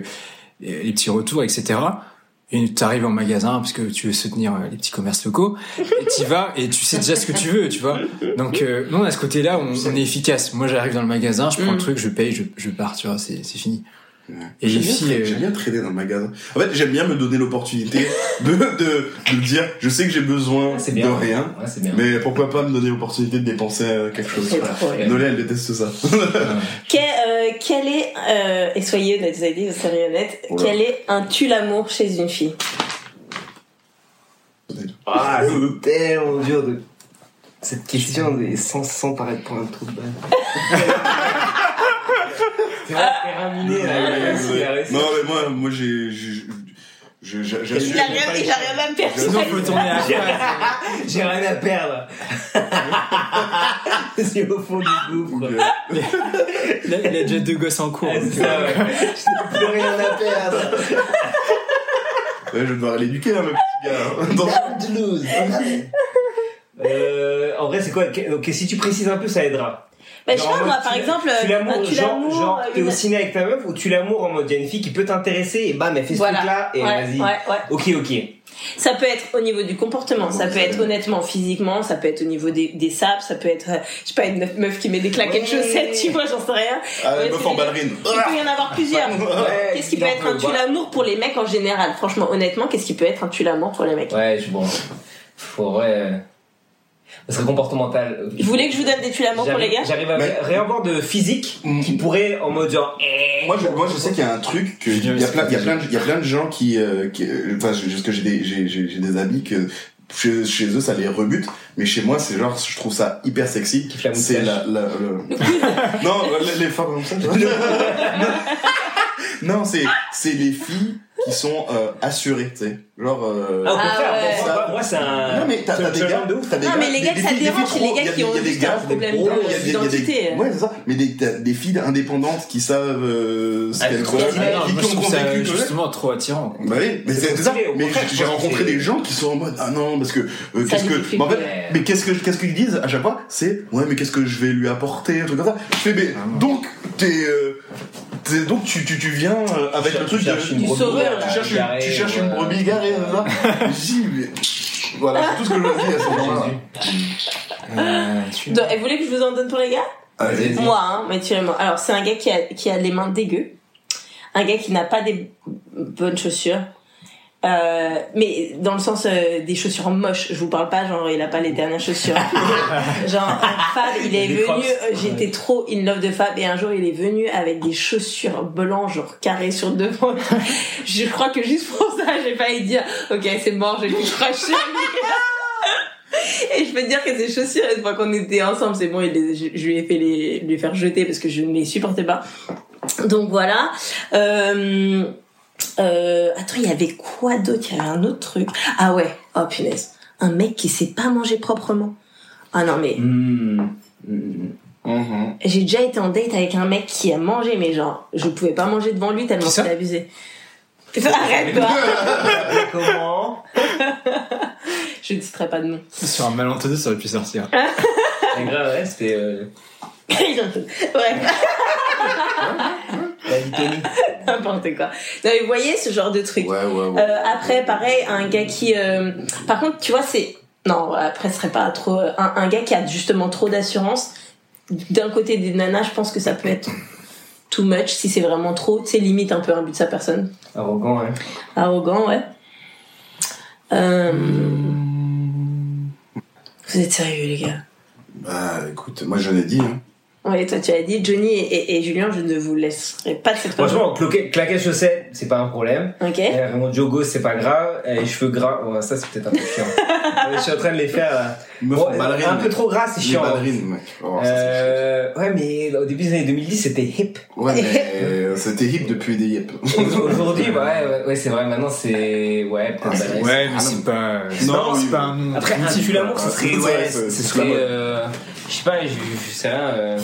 les petits retours, etc. Et tu arrives en magasin parce que tu veux soutenir euh, les petits commerces locaux. Et tu vas et tu sais déjà ce que tu veux, tu vois. Donc euh, nous, on a ce côté-là, on, on est efficace. Moi, j'arrive dans le magasin, je prends Mm. le truc, je paye, je, je pars, tu vois, c'est c'est Et J'aime bien, euh, j'aime bien trader dans le magasin. En fait, j'aime bien me donner l'opportunité <laughs> de, de, de dire, je sais que j'ai besoin C'est de rien, Ouais, c'est bien. mais pourquoi pas me donner l'opportunité de dépenser euh, quelque chose. Noël, elle déteste ça. <laughs> Quel, euh, quel est, euh, et soyez honnête, vous avez dit, soyez honnête, Oula. quel est un tue l'amour chez une fille? Ah, c'est tellement dur de. Cette question est sans, sans paraître pour un trou de balle. <laughs> c'est vrai, terrain miné, là. il a réussi, il a réussi. non, mais moi, moi, j'ai, j'assume. Il a rien, il a rien à perdre. sinon faut tourner à J'ai <laughs> j'ai rien à perdre. <laughs> c'est au fond du gouffre. Euh, <laughs> il a, déjà deux gosses en cours. Ah, ouais. Je n'ai plus rien à perdre. ouais, je vais devoir l'éduquer, hein, le petit gars. Dans-. Euh, en vrai, c'est quoi? Donc, si tu précises un peu, ça aidera. Bah, je sais pas, moi, par exemple, tu l'amour, un tu genre, genre euh, t'es au une- ciné avec ta meuf ou tu l'amour en mode il y a une fille qui peut t'intéresser et bam elle fait ce Voilà. truc là et ouais, vas-y. ouais, ouais. Ok ok. Ça peut être au niveau du comportement, ça peut être honnêtement physiquement, ça peut être au niveau des, des sapes, ça peut être, euh, je sais pas, une meuf- qui met des claquettes Ouais. chaussettes, tu vois, j'en sais rien. Ah, Ouais, meuf en ballerine. Il peut y en avoir plusieurs. Ouais, Qu'est-ce qui peut être un tue-l'amour pour les mecs en général? Franchement, honnêtement, qu'est-ce qui peut être un tue-l'amour pour les mecs? Ouais je bon. Faut Ça serait comportemental. Vous voulez que je vous donne des tue-l'amours pour les gars J'arrive à Mais- rien voir de physique qui pourrait en mode genre. eh, Moi je, moi je sais qu'il y a un truc que il y a plein il y a plein de, il y a plein de gens qui, euh, qui euh, enfin je- parce que j'ai des j'ai j'ai j'ai des amis que chez, chez eux ça les rebute mais chez moi c'est genre je trouve ça hyper sexy la c'est moustache. la, la le- <laughs> non les, les femmes comme ça tu vois. non c'est c'est les filles qui sont euh, assurées tu sais genre euh, Ah, au Ah contraire, ouais. pour moi, moi, c'est un. non mais t'as des gars de ouf. t'as des Non, mais les gars, des- ça des filles- dérange, c'est les gars trop- qui il y a ont des- il y a des juste un gars, problème des gros, il y a des- il y a des- d'identité. ouais c'est ça mais des t'as des filles indépendantes qui savent euh, ce Ah, qu'elles veulent. Ah qui ont convaincu justement trop attirant. Bah oui, mais C'est ça. Mais j'ai rencontré des gens qui sont en mode ah non parce que euh, Ça qu'est-ce que mais en fait ouais. mais qu'est-ce que qu'est-ce qu'ils disent à chaque fois? C'est ouais mais qu'est-ce que je vais lui apporter un truc comme ça. Je fais mais Vraiment. donc t'es euh, t'es- donc tu tu tu viens euh, avec le truc de cherches une brebis, tu cherches une, garée, tu cherches une brebis garée ça. Dis mais voilà c'est tout ce que je veux dire à ce moment-là. Euh, Donc, et vous voulez que je vous en donne pour les gars? Allez. Moi, hein, mais tu Alors, c'est un gars qui a, qui a les mains dégueu. Un gars qui n'a pas des bonnes chaussures. Euh, mais dans le sens euh, des chaussures moches, je vous parle pas genre il a pas les dernières chaussures. <laughs> genre Fab, il est venu, euh, j'étais trop in love de Fab et un jour il est venu avec des chaussures blanches genre carrées sur le devant. <laughs> je crois que juste pour ça j'ai failli dire ok c'est mort, je vais plus cracher. <laughs> Et je peux te dire que ces chaussures, une fois qu'on était ensemble, c'est bon, il les- je, je lui ai fait les, lui faire jeter parce que je ne les supportais pas. Donc voilà. Euh, euh, attends, il y avait quoi d'autre? Il y avait un autre truc. Ah ouais. Oh punaise. Un mec qui sait pas manger proprement. Ah non mais Hmm. Hmm. Mhm. j'ai déjà été en date avec un mec qui a mangé, mais genre je pouvais pas manger devant lui tellement c'était abusé. <laughs> Arrête toi. <laughs> Comment? <laughs> Je ne citerai pas de nom. Sur un malentendu, ça aurait pu sortir. C'est grave, ouais, c'était. Euh, ouais. <laughs> N'importe quoi. Non, mais vous voyez ce genre de truc. Ouais ouais ouais. Euh, après, pareil, un gars qui... euh, Par contre, tu vois, c'est... Non, après, ce serait pas trop... euh, Un, un gars qui a justement trop d'assurance. D'un côté des nanas, je pense que ça peut être too much si c'est vraiment trop. Tu sais, limite un peu un but de sa personne. Arrogant, ouais. Arrogant, ouais. Euh... Vous êtes sérieux, les gars Bah écoute moi je l'ai dit hein. Ouais, toi, tu as dit, Johnny et, et- et Julien, je ne vous laisserai pas de cette. Franchement, claquer, claquer chaussettes, c'est pas un problème. Ok Euh, Vraiment, Jogo, c'est pas grave. Euh, Les cheveux gras, ouais, ça c'est peut-être un peu chiant. <laughs> Je suis en train de les faire. là. Meuf Bon, en ballerine, un peu trop gras, c'est chiant. mec. Oh, ça, Euh, ouais, mais au début des années 2010, c'était hip. chiant. Ouais mais <laughs> euh, c'était hip depuis des yep. Aujourd'hui, ouais, ouais, ouais, c'est vrai. Maintenant, c'est ouais, peut-être Ah, c'est- balèze. Ouais, mais Ah, c'est pas. Non, c'est pas un. Après, un tue l'amour, ce serait, c'est- ouais, c'est- ce c'est serait, euh, je sais pas, je, sais rien. euh.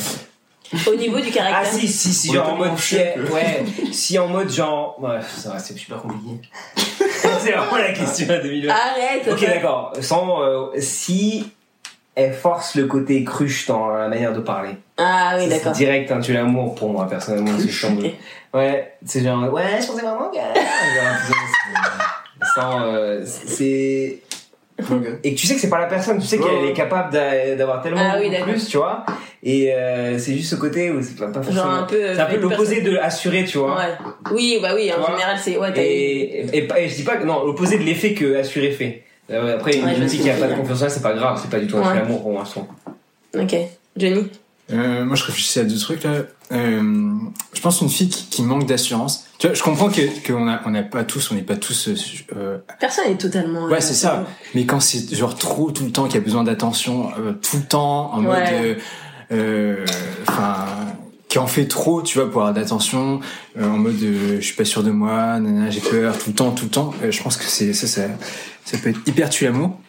Au niveau du caractère. Ah si, si, si, genre en mode fier, ouais, si en mode genre, ouais, ça va, c'est super compliqué. <laughs> c'est vraiment la question à 2020. Arrête Ok, d'accord. Sans, euh, si elle force le côté cruche dans la manière de parler. Ah oui, d'accord. C'est direct un tue l'amour pour moi, personnellement. c'est chiant de- Ouais, c'est genre, ouais, je pensais vraiment que. Genre, c'est- Sans, euh, c'est. Et que tu sais que c'est pas la personne, tu sais qu'elle est capable d'a- d'avoir tellement Ah oui, plus, tu vois. Et euh, c'est juste ce côté où c'est pas, pas forcément. Genre un peu. c'est un peu l'opposé de assuré, tu vois. Ouais. Oui, bah oui, en Tu général, c'est. Ouais, t'as Et, et, pas- et je dis pas que non, l'opposé de l'effet que assuré fait. Euh, après, une Ouais, je a pas de confiance c'est pas grave, c'est pas du tout un Ouais. amour pour moi, je. Ok. Johnny? Euh, moi, je réfléchissais à deux trucs là. Euh, je pense une fille qui, qui manque d'assurance. Tu vois, je comprends que qu'on a on n'a pas tous, on n'est pas tous. euh, Personne n'est totalement. ouais, c'est ça. Mais quand c'est genre trop tout le temps, qu'il y a besoin d'attention euh, tout le temps, en mode, Ouais. euh, euh, enfin, qui en fait trop, tu vois, pour avoir d'attention, euh, en mode, euh, je suis pas sûr de moi, nanana, j'ai peur tout le temps, tout le temps. Euh, je pense que c'est ça, ça, ça peut être hyper tue l'amour.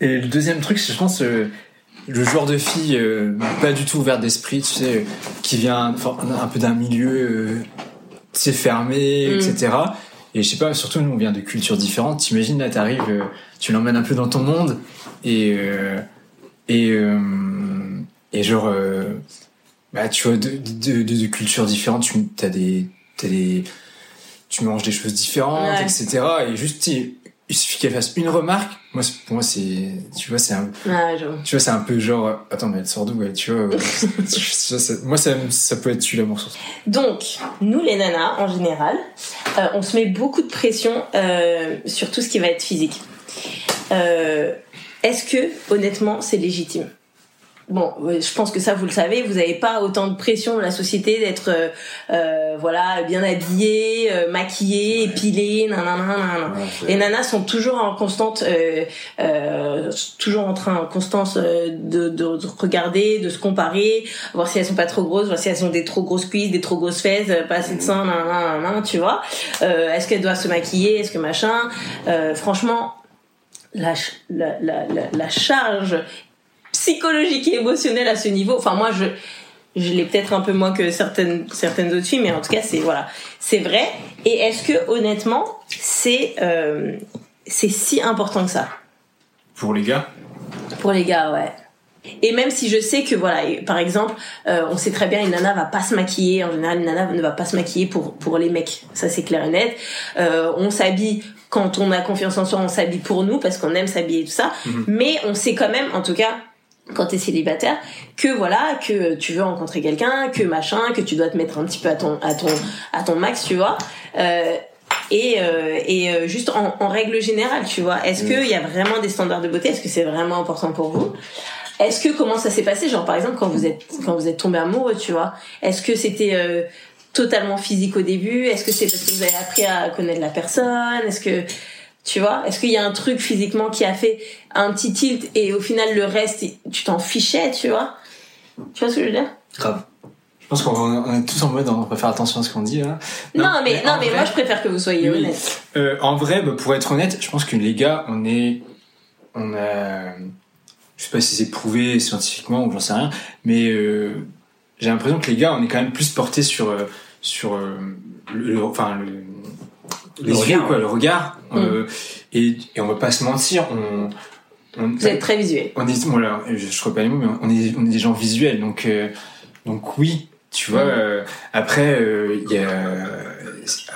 Et le deuxième truc, c'est je pense le joueur de fille pas du tout ouvert d'esprit, tu sais, qui vient un peu d'un milieu, tu sais, fermé, Mm. etc. Et je sais pas, surtout nous on vient de cultures différentes. T'imagines là, t'arrives, tu l'emmènes un peu dans ton monde et et et genre bah tu vois de, de, de, de cultures différentes tu t'as des tu manges des choses différentes Ouais. etc et juste il, il suffit qu'elle fasse une remarque. Moi pour moi c'est tu vois c'est un tu vois c'est un peu genre attends mais elle sort d'où ouais, tu vois <laughs> tu- ça, ça- moi ça ça peut être tu l'amour sur Donc, nous les nanas, en général, euh, on se met beaucoup de pression euh, sur tout ce qui va être physique. Euh, Est-ce que, honnêtement, c'est légitime? Bon, je pense que ça vous le savez, vous n'avez pas autant de pression de la société d'être euh, euh, voilà bien habillé, euh, maquillé, épilé, nanana, nanana. Ouais, Les nanas sont toujours en constante, euh, euh, toujours en train, en constance euh, de, de, de regarder, de se comparer, voir si elles sont pas trop grosses, voir si elles ont des trop grosses cuisses, des trop grosses fesses, pas assez de seins, nan, nan, nan, nan, tu vois. Euh, est-ce qu'elles doivent se maquiller, est-ce que machin. Euh, franchement, la, ch- la, la, la, la charge psychologique et émotionnelle à ce niveau, enfin moi je je l'ai peut-être un peu moins que certaines certaines autres filles mais en tout cas c'est voilà. C'est vrai. Et est-ce que honnêtement c'est euh, c'est si important que ça? Pour les gars? Pour les gars ouais. Et même si je sais que voilà par exemple euh, on sait très bien une nana va pas se maquiller. En général une nana ne va pas se maquiller pour pour les mecs. Ça c'est clair et net. Euh, on s'habille quand on a confiance en soi on s'habille pour nous parce qu'on aime s'habiller et tout ça. Mais on sait quand même en tout cas quand t'es célibataire que voilà que tu veux rencontrer quelqu'un que machin que tu dois te mettre un petit peu à ton à ton à ton max tu vois. Euh, et euh, et euh, juste en, en règle générale tu vois est-ce que il y a vraiment des standards de beauté? Est-ce que c'est vraiment important pour vous? Est-ce que comment ça s'est passé? Genre par exemple quand vous êtes quand vous êtes tombé amoureux tu vois est-ce que c'était euh, totalement physique au début? Est-ce que c'est parce que vous avez appris à connaître la personne? Est-ce que tu vois Est-ce qu'il y a un truc physiquement qui a fait un petit tilt et au final le reste, tu t'en fichais, tu vois? Tu vois ce que je veux dire? Grave. je pense qu'on on est tous en mode on va faire attention à ce qu'on dit là Non, mais, non, mais vrai- moi je préfère que vous soyez Oui. honnête. Euh, en vrai, bah, pour être honnête, je pense que les gars, on est, on a, je sais pas si c'est prouvé scientifiquement ou j'en sais rien, mais euh, j'ai l'impression que les gars, on est quand même plus portés sur, euh, sur le, le- enfin le, les Le yeux, regard, quoi, le regard, euh, et, et on va pas se mentir, on, on, Vous êtes très visuel. on est, voilà, je, je crois pas les mots, mais on est, on est des gens visuels, donc, euh, donc oui, tu vois. Mm. euh, après, euh, il y a,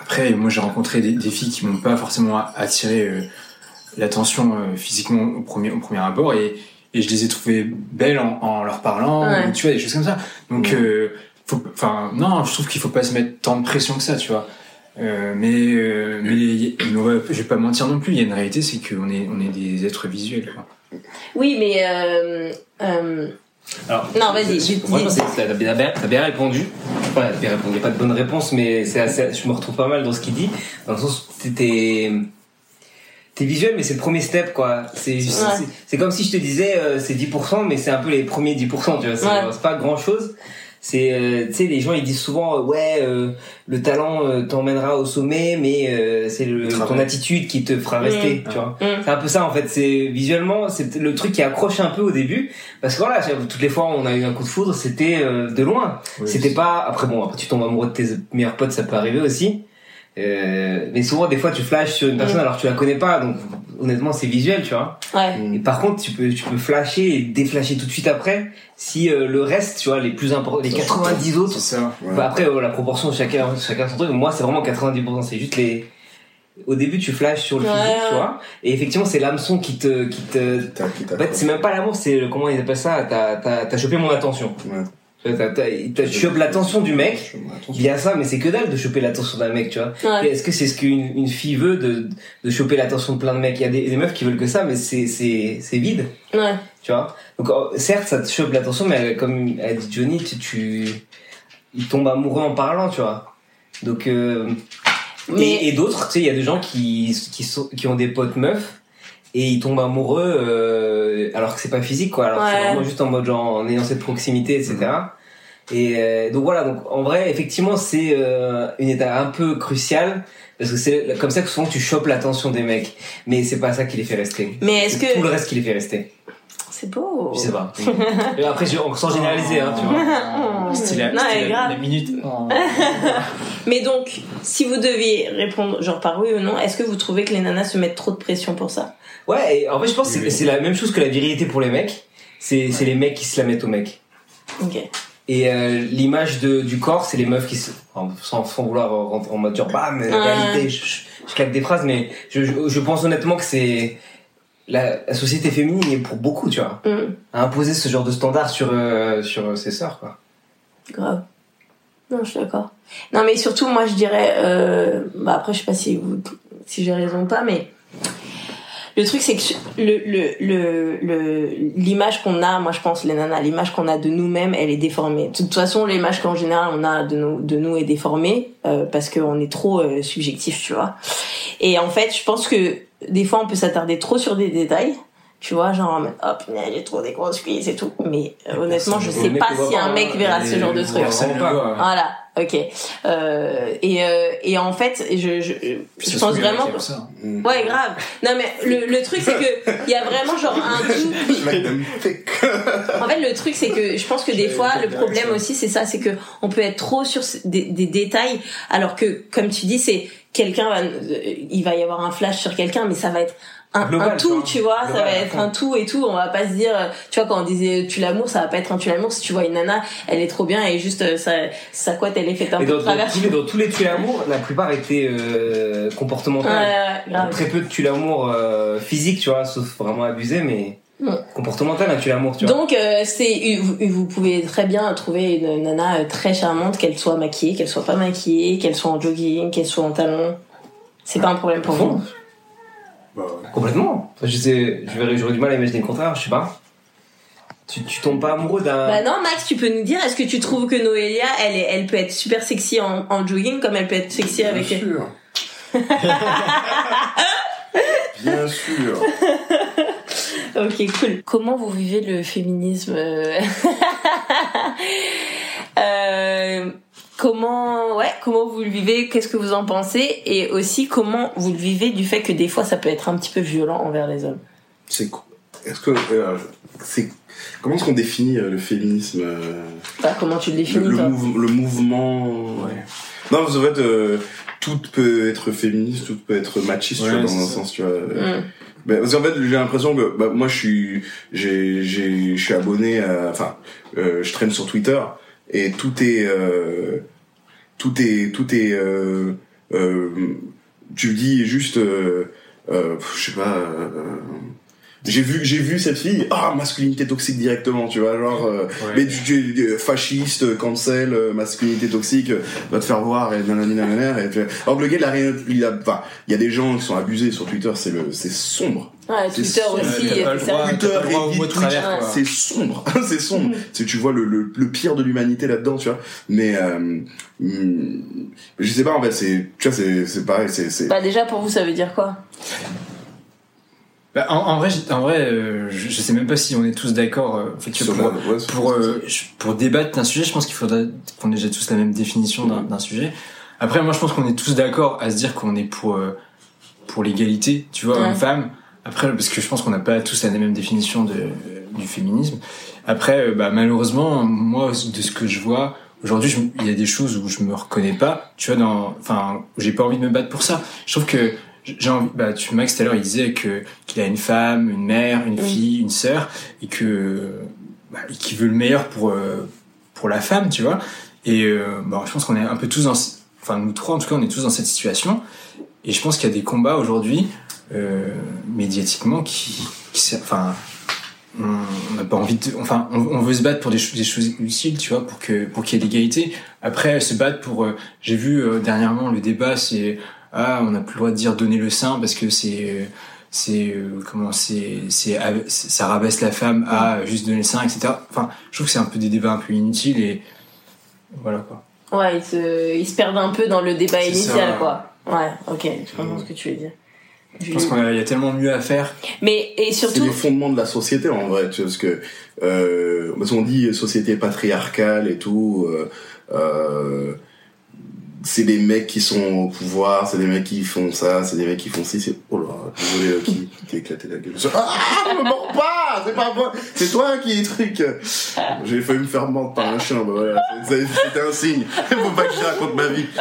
après, moi j'ai rencontré des, des filles qui m'ont pas forcément attiré euh, l'attention euh, physiquement au premier, au premier abord, et, et je les ai trouvées belles en, en leur parlant, Ouais. ou tu vois, des choses comme ça. Donc, Mm. euh, enfin, non, je trouve qu'il faut pas se mettre tant de pression que ça, tu vois. Euh, mais euh, mais je vais pas mentir non plus. Il y a une réalité, c'est qu'on est on est des êtres visuels. Quoi. Oui, mais euh, euh, Alors, Non, vas-y, t'as bien, bien répondu. Enfin, t'as bien répondu. Il n'y a pas de bonne réponse, mais c'est assez, je me retrouve pas mal dans ce qu'il dit. Dans le sens où t'es- visuel, mais c'est le premier step, quoi. C'est, c'est, Ouais. c'est comme si je te disais, euh, c'est 10%, mais c'est un peu les premiers 10%, tu vois. C'est, Ouais. c'est pas grand chose. C'est, euh, tu sais, les gens ils disent souvent, euh, ouais, euh, le talent euh, t'emmènera au sommet, mais euh, c'est le, ton attitude qui te fera rester, Mm. tu vois. Mm. C'est un peu ça en fait. C'est visuellement, c'est le truc qui accroche un peu au début, parce que voilà, toutes les fois où on a eu un coup de foudre, c'était euh, de loin. Oui, c'était pas. Après bon, après tu tombes amoureux de tes meilleurs potes, ça peut arriver aussi. Euh, mais souvent des fois tu flashes sur une personne Mm. alors que tu la connais pas, donc honnêtement c'est visuel, tu vois. ouais. Et par contre, tu peux tu peux flasher et déflasher tout de suite après si euh, le reste, tu vois, les plus importants, les 90 autres. C'est ça. Ouais. Bah après euh, la proportion chacun chacun son truc. Moi c'est vraiment 90%, c'est juste les au début tu flashes sur le Ouais, physique, tu vois. Et effectivement, c'est l'hameçon qui te qui te en fait, c'est même pas l'amour, c'est comment ils appellent ça. T'as t'as t'as chopé mon attention. Ouais. Tu vois, t'as- t'as- t'as- tu chopes l'attention du mec. Il y a ça, mais c'est que dalle de choper l'attention d'un mec, tu vois. Ouais. Est-ce que c'est ce qu'une une fille veut de de choper l'attention de plein de mecs? Il y a des, des meufs qui veulent que ça, mais c'est c'est c'est vide, Ouais. tu vois? Donc euh, certes, ça te chope l'attention, mais comme a dit Johnny, tu, tu il tombe amoureux en parlant, tu vois. Donc euh, Mais et, et d'autres, tu sais, il y a des gens qui, qui, sont, qui ont des potes meufs et ils tombent amoureux euh, alors que c'est pas physique, quoi. Alors que c'est Ouais. vraiment juste en mode genre en ayant cette proximité, etc. Et euh, donc voilà, donc en vrai, effectivement, c'est euh, une étape un peu cruciale parce que c'est comme ça que souvent tu chopes l'attention des mecs, mais c'est pas ça qui les fait rester. mais est-ce C'est tout le que reste qui les fait rester. c'est beau Je sais pas. <laughs> Et après, je, sans généraliser, hein, tu vois. <laughs> C'était la, Non, c'était elle est la- grave. la minute. <laughs> Mais donc, si vous deviez répondre genre par oui ou non, est-ce que vous trouvez que les nanas se mettent trop de pression pour ça? Ouais, et en fait, je pense que c'est- la même chose que la virilité pour les mecs. C'est c'est les mecs qui se la mettent aux mecs. Ok. Et euh, l'image de du corps, c'est les meufs qui se, enfin, sans, sans vouloir rentrer en mode genre bam, mais Ouais. réalité, je, je, je capte des phrases, mais je, je, je pense honnêtement que c'est la, la société féminine est pour beaucoup, tu vois, Mm, à imposer ce genre de standard sur euh, sur ses sœurs, quoi. grave. Non, je suis d'accord. Non, mais surtout, moi, je dirais. Euh, bah après, je sais pas si vous, si j'ai raison ou pas, mais le truc, c'est que le le le l'image qu'on a, moi, je pense, les nanas, l'image qu'on a de nous-mêmes, elle est déformée. De toute façon, l'image qu'en général on a de nous de nous est déformée euh, parce qu'on est trop euh, subjectif, tu vois. Et en fait, je pense que des fois, on peut s'attarder trop sur des détails. Tu vois, genre, hop, j'ai trop des grosses cuisses et tout. Mais euh, honnêtement, je sais pas si un mec verra ce genre de truc. Voilà, ok. Euh, et, euh, et en fait, je, je, je pense vraiment que... ça. Ouais, grave. Non, mais le, le truc, c'est que il y a vraiment genre un. <laughs> En fait, le truc, c'est que je pense que des fois, le problème aussi, c'est ça, c'est que on peut être trop sur des, des détails, alors que, comme tu dis, c'est quelqu'un va, il va y avoir un flash sur quelqu'un, mais ça va être un, Global, un tout, tu tu vois. ça va être un tout et tout. On va pas se dire, tu vois, quand on disait tu l'amour, ça va pas être un tu l'amour. Si tu vois une nana, elle est trop bien et juste euh, ça, sa couette, elle est faite un Et peu dans, de travers. dans tous les tuer l'amour, la plupart étaient euh, Ouais, comportementaux. ouais. Très peu de tuer l'amour euh, physique, tu vois, sauf vraiment abusé, mais Mm. comportemental, un tuer l'amour, tu vois. Donc euh, c'est vous, vous pouvez très bien trouver une nana euh, très charmante, qu'elle soit maquillée, qu'elle soit pas maquillée, qu'elle soit en jogging, qu'elle soit en talons. C'est pas un problème pour vous. Bah ouais. Complètement. Enfin, je sais, j'aurais du mal à imaginer le contraire, je sais pas. Tu, tu tombes pas amoureux d'un. Bah non, Max, tu peux nous dire, est-ce que tu trouves que Noélia, elle, est, elle peut être super sexy en, en jogging comme elle peut être sexy avec... Bien sûr. <laughs> Bien sûr. Ok, cool. Comment vous vivez le féminisme euh, <laughs> <laughs> euh, Comment, ouais, comment vous le vivez Qu'est-ce que vous en pensez Et aussi, comment vous le vivez du fait que des fois, ça peut être un petit peu violent envers les hommes C'est quoi? Est-ce que euh, c'est comment est-ce qu'on définit euh, le féminisme euh, Enfin, Comment tu le le, définis le, toi? mouve- le mouvement ouais. Non, parce qu'en fait, euh, tout peut être féministe, tout peut être machiste, tu vois, dans un ça. sens, tu vois. Mm. Ben, parce qu'en fait, j'ai l'impression que bah, moi, je suis, j'ai, j'ai, je suis abonné, à, enfin, euh, je traîne sur Twitter et tout est, euh, tout est, tout est, euh, euh, tu dis juste, euh, je sais pas. j'ai vu, j'ai vu cette fille, ah masculinité toxique directement, tu vois, genre, euh, Ouais. mais tu, fasciste, cancel, masculinité toxique, va te faire voir et nanani nanana, et puis- alors que le gars il a rien, il a, enfin, il y a des gens qui sont abusés sur Twitter, c'est le, c'est sombre. Ouais, Twitter aussi. Twitter, travers, quoi. c'est sombre, <laughs> c'est sombre. C'est tu vois le, le, le pire de l'humanité là-dedans, tu vois. Mais euh, hum, je sais pas en fait, c'est tu vois c'est c'est pareil, c'est Bah déjà, pour vous, ça veut dire quoi? Bah, en, en vrai, en vrai, euh, je, je sais même pas si on est tous d'accord. euh, en fait, tu vois, sur pour, la- ouais, sur- pour, euh, pour débattre d'un sujet, je pense qu'il faudrait qu'on ait déjà tous la même définition d'un d'un sujet. Après, moi, je pense qu'on est tous d'accord à se dire qu'on est pour euh, pour l'égalité, tu vois, Ouais. homme-femme. Après, parce que je pense qu'on n'a pas tous la même définition de, du féminisme. Après, euh, bah, malheureusement, moi, de ce que je vois, aujourd'hui, il y a des choses où je me reconnais pas, tu vois, dans, enfin, j'ai pas envie de me battre pour ça. Je trouve que j'ai envie, bah, tu, Max, tout à l'heure, il disait que, qu'il a une femme, une mère, une fille, une sœur, et que, bah, qu'il veut le meilleur pour, euh, pour la femme, tu vois. Et, euh, bon, je pense qu'on est un peu tous dans, enfin, nous trois, en tout cas, on est tous dans cette situation. Et je pense qu'il y a des combats aujourd'hui, euh, médiatiquement, qui, enfin, on n'a pas envie de, enfin, on, on veut se battre pour des, choses- des choses utiles, tu vois, pour que, pour qu'il y ait l'égalité. Après, se battre pour, euh, j'ai vu euh, dernièrement le débat, c'est, ah, on n'a plus le droit de dire donner le sein parce que c'est, c'est, comment, c'est, c'est, ça rabaisse la femme à juste donner le sein, etc. Enfin, je trouve que c'est un peu des débats un peu inutiles et voilà quoi. Ouais, ils se, ils se perdent un peu dans le débat initial, ça. quoi. Ouais, ok, je comprends ce que tu veux dire. Je pense qu'il y a tellement mieux à faire. Mais, et c'est surtout, les fondements de la société en vrai, tu vois, parce que euh, parce qu'on dit société patriarcale et tout. Euh, euh, c'est des mecs qui sont au pouvoir, c'est des mecs qui font ça, c'est des mecs qui font ci, c'est oh là, désolé euh, qui <laughs> qui a éclaté la gueule. Ah, me mords pas, c'est pas moi, c'est toi qui est truc. J'ai failli me faire mordre par un chien, bah voilà, c'était un signe. Faut pas que je raconte ma vie. <laughs>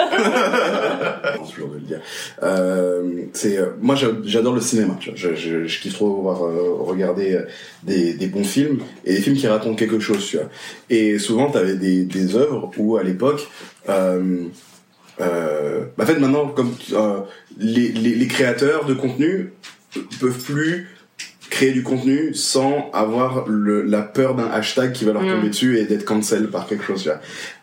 De le dire. Euh, c'est euh, moi j'a- j'adore le cinéma, tu vois. Je, je, je kiffe trop voir regarder des, des bons films et des films qui racontent quelque chose, tu vois. Et souvent t'avais des des œuvres où à l'époque euh, euh, bah, en fait maintenant comme euh, les, les, les créateurs de contenu peuvent plus créer du contenu sans avoir le, la peur d'un hashtag qui va leur Mm. tomber dessus et d'être cancel par quelque chose.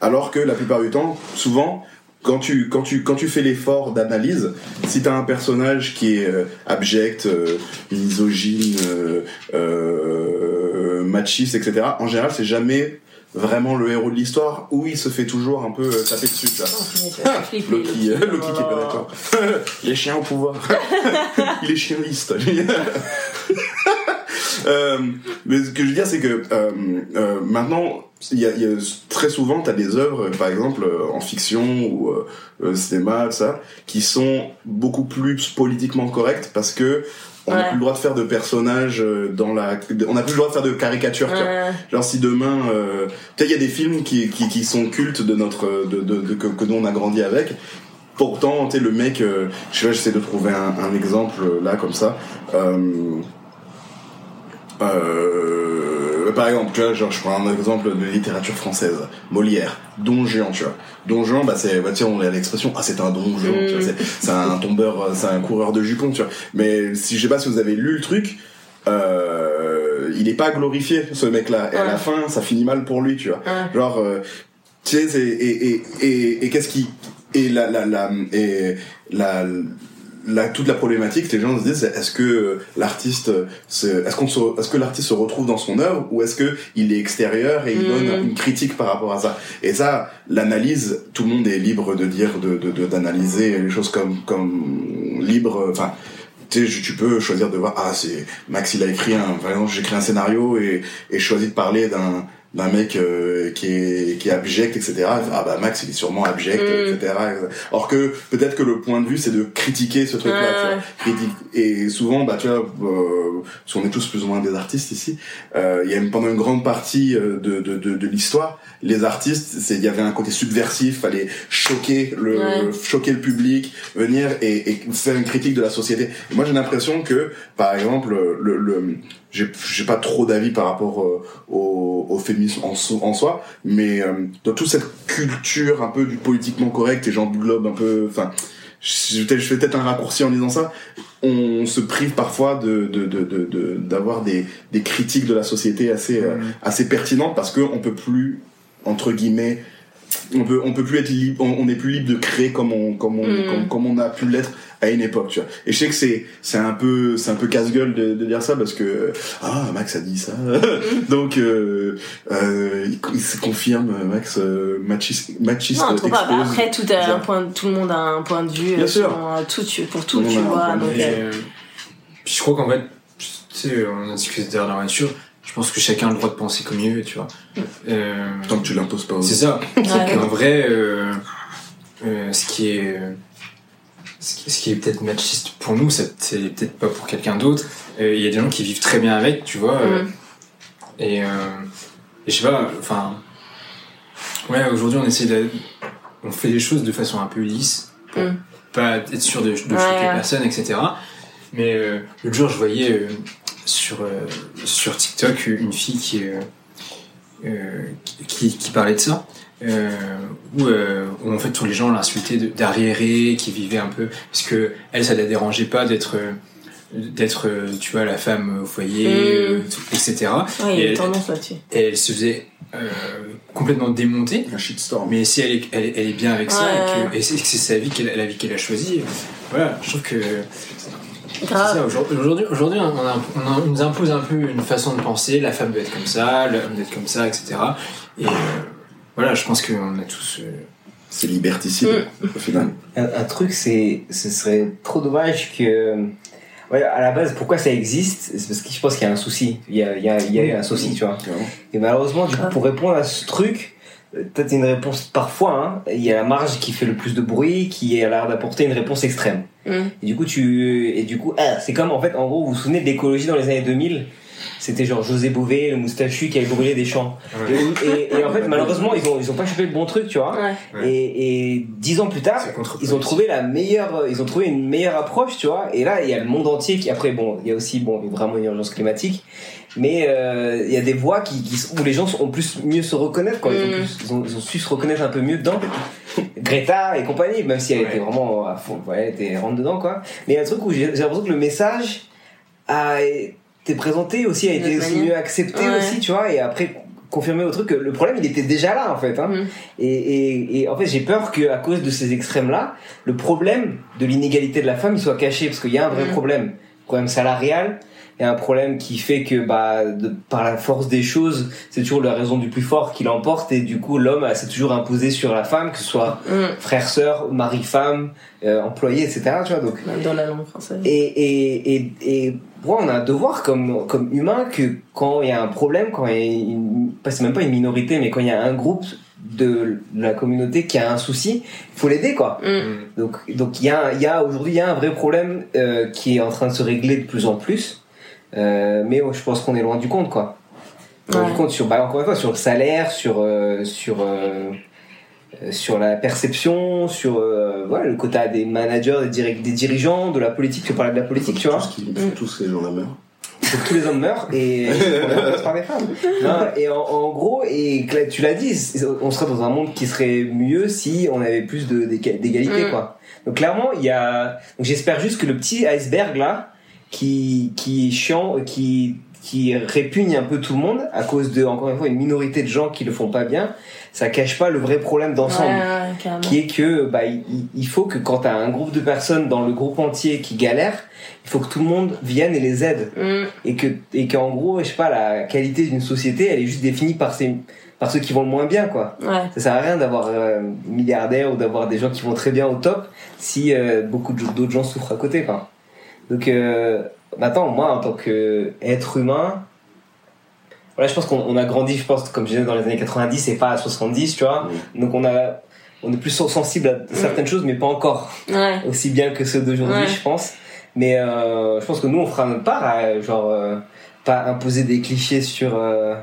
Alors que la plupart du temps, souvent, quand tu quand tu quand tu fais l'effort d'analyse, si t'as un personnage qui est euh, abject, euh, misogyne, euh, machiste, etc. En général, c'est jamais vraiment le héros de l'histoire où il se fait toujours un peu euh, taper dessus. tu vois. Ah, <laughs> Loki, Loki. euh, Loki qui est pas d'accord. <laughs> Les chiens au pouvoir. <laughs> Il est chienliste. euh, mais ce que je veux dire, c'est que maintenant, il y a, il y a très souvent, tu as des œuvres, par exemple, en fiction ou cinéma, ça, qui sont beaucoup plus politiquement correctes parce que on n'a Ouais. plus le droit de faire de personnages euh, dans la, on n'a plus le droit de faire de caricatures. Ouais. Genre si demain, euh, tu sais, il y a des films qui, qui, qui sont cultes de notre, de, de, de- que, que nous on a grandi avec. Pourtant, tu le mec, euh, je sais pas, j'essaie de trouver un, un exemple euh, là comme ça. Euh, euh, par exemple, tu vois, genre, je prends un exemple de littérature française, Molière, Don Juan, tu vois. Don Juan, bah c'est, bah, tu sais, on a l'expression, ah c'est un Don Juan, tu vois, c'est, c'est un tombeur, euh, c'est un coureur de jupons, tu vois. Mais si je sais pas si vous avez lu le truc, euh, il est pas glorifié ce mec-là. Et à la fin, ça finit mal pour lui, tu vois. Ouais. Genre, euh, tu sais, c'est- et et et, et qu'est-ce qui et la la la et la la, toute la problématique, les gens se disent est-ce que euh, l'artiste, se- est-ce qu'on se- est-ce que l'artiste se retrouve dans son œuvre ou est-ce que il est extérieur et il Mhm. donne une critique par rapport à ça? Et ça, l'analyse, tout le monde est libre de dire, de de- de- d'analyser les choses comme comme libre, enfin. Tu tu peux choisir de voir ah c'est Max il a écrit un par exemple j'écris un scénario et et je choisis de parler d'un d'un mec euh, qui est qui est abject etc ah bah Max il est sûrement abject Mm. etc or que peut-être que le point de vue c'est de critiquer ce truc là Ouais. et souvent bah tu vois euh, parce qu'on est tous plus ou moins des artistes ici euh, il y a une, pendant une grande partie euh, de de de, de l'histoire les artistes c'est il y avait un côté subversif fallait choquer le Ouais. choquer le public venir et, et faire une critique de la société et moi j'ai l'impression que par exemple le, le j'ai pas trop d'avis par rapport euh, au, au féminisme en, so- en soi mais euh, dans toute cette culture un peu du politiquement correct et j'englobe un peu enfin je, fais peut-être un raccourci en disant ça on se prive parfois de de de de- de- d'avoir des des critiques de la société assez euh, assez pertinentes parce que on peut plus entre guillemets on peut on peut plus être libre on on n'est plus libre de créer comme on comme on Mm. comme, comme on a pu l'être à une époque tu vois et je sais que c'est c'est un peu c'est un peu casse-gueule de, de dire ça parce que ah Max a dit ça <laughs> donc euh, euh, il, il se confirme Max euh, machiste machiste Non, trop pas. Bah, expose. après, tout, a un point, tout le monde a un point de vue. Bien euh, sûr. sur, euh, tout, tu- pour tout, Tout tu vois. Donc, euh, je crois qu'en fait, tu sais, on a discuté tout à pense que chacun a le droit de penser comme il veut, tu vois. Euh, tant que tu l'imposes pas c'est ça. Ouais. En vrai, euh, euh, ce qui est, euh, ce qui, ce qui est peut-être machiste pour nous, c'est peut-être pas pour quelqu'un d'autre. Euh, Il y a des gens qui vivent très bien avec, tu vois. euh, Mm. et, euh, et je sais pas, enfin, ouais, aujourd'hui on essaie de, on fait les choses de façon un peu lisse pour Mm. pas être sûr de, de choquer Ouais, ouais. personne, etc. Mais euh, l'autre jour, je voyais euh, sur euh, sur TikTok une fille qui euh, euh, qui, qui parlait de ça. Euh, où, euh, où en fait tous les gens l'insultaient d'arriéré, qui vivait un peu parce que elle ça la dérangeait pas d'être d'être tu vois la femme au foyer Mm. tout- etc ouais, Et elle- tendance là-dessus. et elle se faisait euh, complètement démonter un shitstorm mais si elle est, elle, est- elle est bien avec ça et que et c'est sa vie qu'elle la vie qu'elle a choisie voilà je trouve que aujourd'hui aujourd'hui aujourd'hui, on, a- on a- on nous impose un peu une façon de penser la femme doit être comme ça l'homme doit être comme ça etc et euh, voilà je pense qu'on a tous euh, c'est liberticide au final. Un, un truc, c'est, ce serait trop dommage que. Ouais, à la base, pourquoi ça existe? C'est parce que je pense qu'il y a un souci. Il y a, il y a, il y a eu un souci, tu vois. Et malheureusement, du coup, pour répondre à ce truc, peut-être une réponse parfois, hein, il y a la marge qui fait le plus de bruit, qui a l'air d'apporter une réponse extrême. Mm. Et du coup, tu, et du coup, ah, c'est comme en fait, en gros, vous vous souvenez de l'écologie dans les années 2000 c'était genre José Bové, le moustachu qui avait brûlé des champs. Ouais. Et, et- et en fait, malheureusement, ils ont, ils ont pas chopé le bon truc, tu vois. Ouais. Et, et dix ans plus tard, ils ont trouvé la meilleure, ils ont trouvé une meilleure approche, tu vois. Et là, il y a le monde entier qui, après, bon, il y a aussi, bon, vraiment une urgence climatique. Mais euh, il y a des voix qui, qui, où les gens ont plus mieux se reconnaître, quoi. Ils, ont Mm. plus- ils, ont, ils ont su se reconnaître un peu mieux dedans. Greta et compagnie, même si elle Ouais. était vraiment à fond, ouais, elle était rentre dedans, quoi. Mais il y a un truc où j'ai l'impression que le message a été présenté aussi, a été aussi mieux accepté Ouais. aussi, tu vois. Et après confirmé au truc que le problème il était déjà là en fait hein. Mm. et, et, et en fait j'ai peur que à cause de ces extrêmes là le problème de l'inégalité de la femme il soit caché parce qu'il y a un vrai Mm. problème problème salarial a un problème qui fait que bah de, par la force des choses c'est toujours la raison du plus fort qui l'emporte et du coup l'homme euh, s'est toujours imposé sur la femme que ce soit Mm. frère sœur mari femme euh, employé etc tu vois donc dans la langue française. et, et, et, et ouais, on a un devoir comme, comme humain que quand il y a un problème, quand il y a une, pas- c'est même pas une minorité, mais quand il y a un groupe de la communauté qui a un souci, il faut l'aider quoi. Mm. Donc donc il y a il y a aujourd'hui il y a un vrai problème euh, qui est en train de se régler de plus en plus, euh, mais je pense qu'on est loin du compte quoi. Loin Ouais. du compte sur bah encore une fois sur le salaire, sur euh, sur euh, sur la perception, sur euh, voilà, le quota des managers, des, diri- des dirigeants, de la politique. Tu parlais de la politique, tu vois. Tous, qui, faut tous les gens la meurent. Tous les hommes meurent et <laughs> par des femmes. Non, et en, en gros, et tu l'as dit, on serait dans un monde qui serait mieux si on avait plus d'égalité, Mm. quoi. Donc clairement, il y a. Donc j'espère juste que le petit iceberg là, qui qui est chiant, qui qui répugne un peu tout le monde à cause de encore une fois une minorité de gens qui le font pas bien, ça cache pas le vrai problème d'ensemble Ouais, qui est que bah il, il faut que quand t'as un groupe de personnes dans le groupe entier qui galèrent, il faut que tout le monde vienne et les aide Mm. et que et qu'en gros je sais pas la qualité d'une société elle est juste définie par ces par ceux qui vont le moins bien quoi. Ouais. Ça sert à rien d'avoir euh, milliardaires ou d'avoir des gens qui vont très bien au top si euh, beaucoup d'autres gens souffrent à côté quoi. Donc euh, maintenant moi en tant que être humain voilà, je pense qu'on on a grandi, je pense, comme je disais, dans les années 90 et pas à 70, tu vois. Donc on a, on est plus sensible à certaines choses, mais pas encore Ouais. aussi bien que ceux d'aujourd'hui, Ouais. je pense. Mais euh, je pense que nous, on fera notre part à, genre, euh, pas imposer des clichés sur, euh,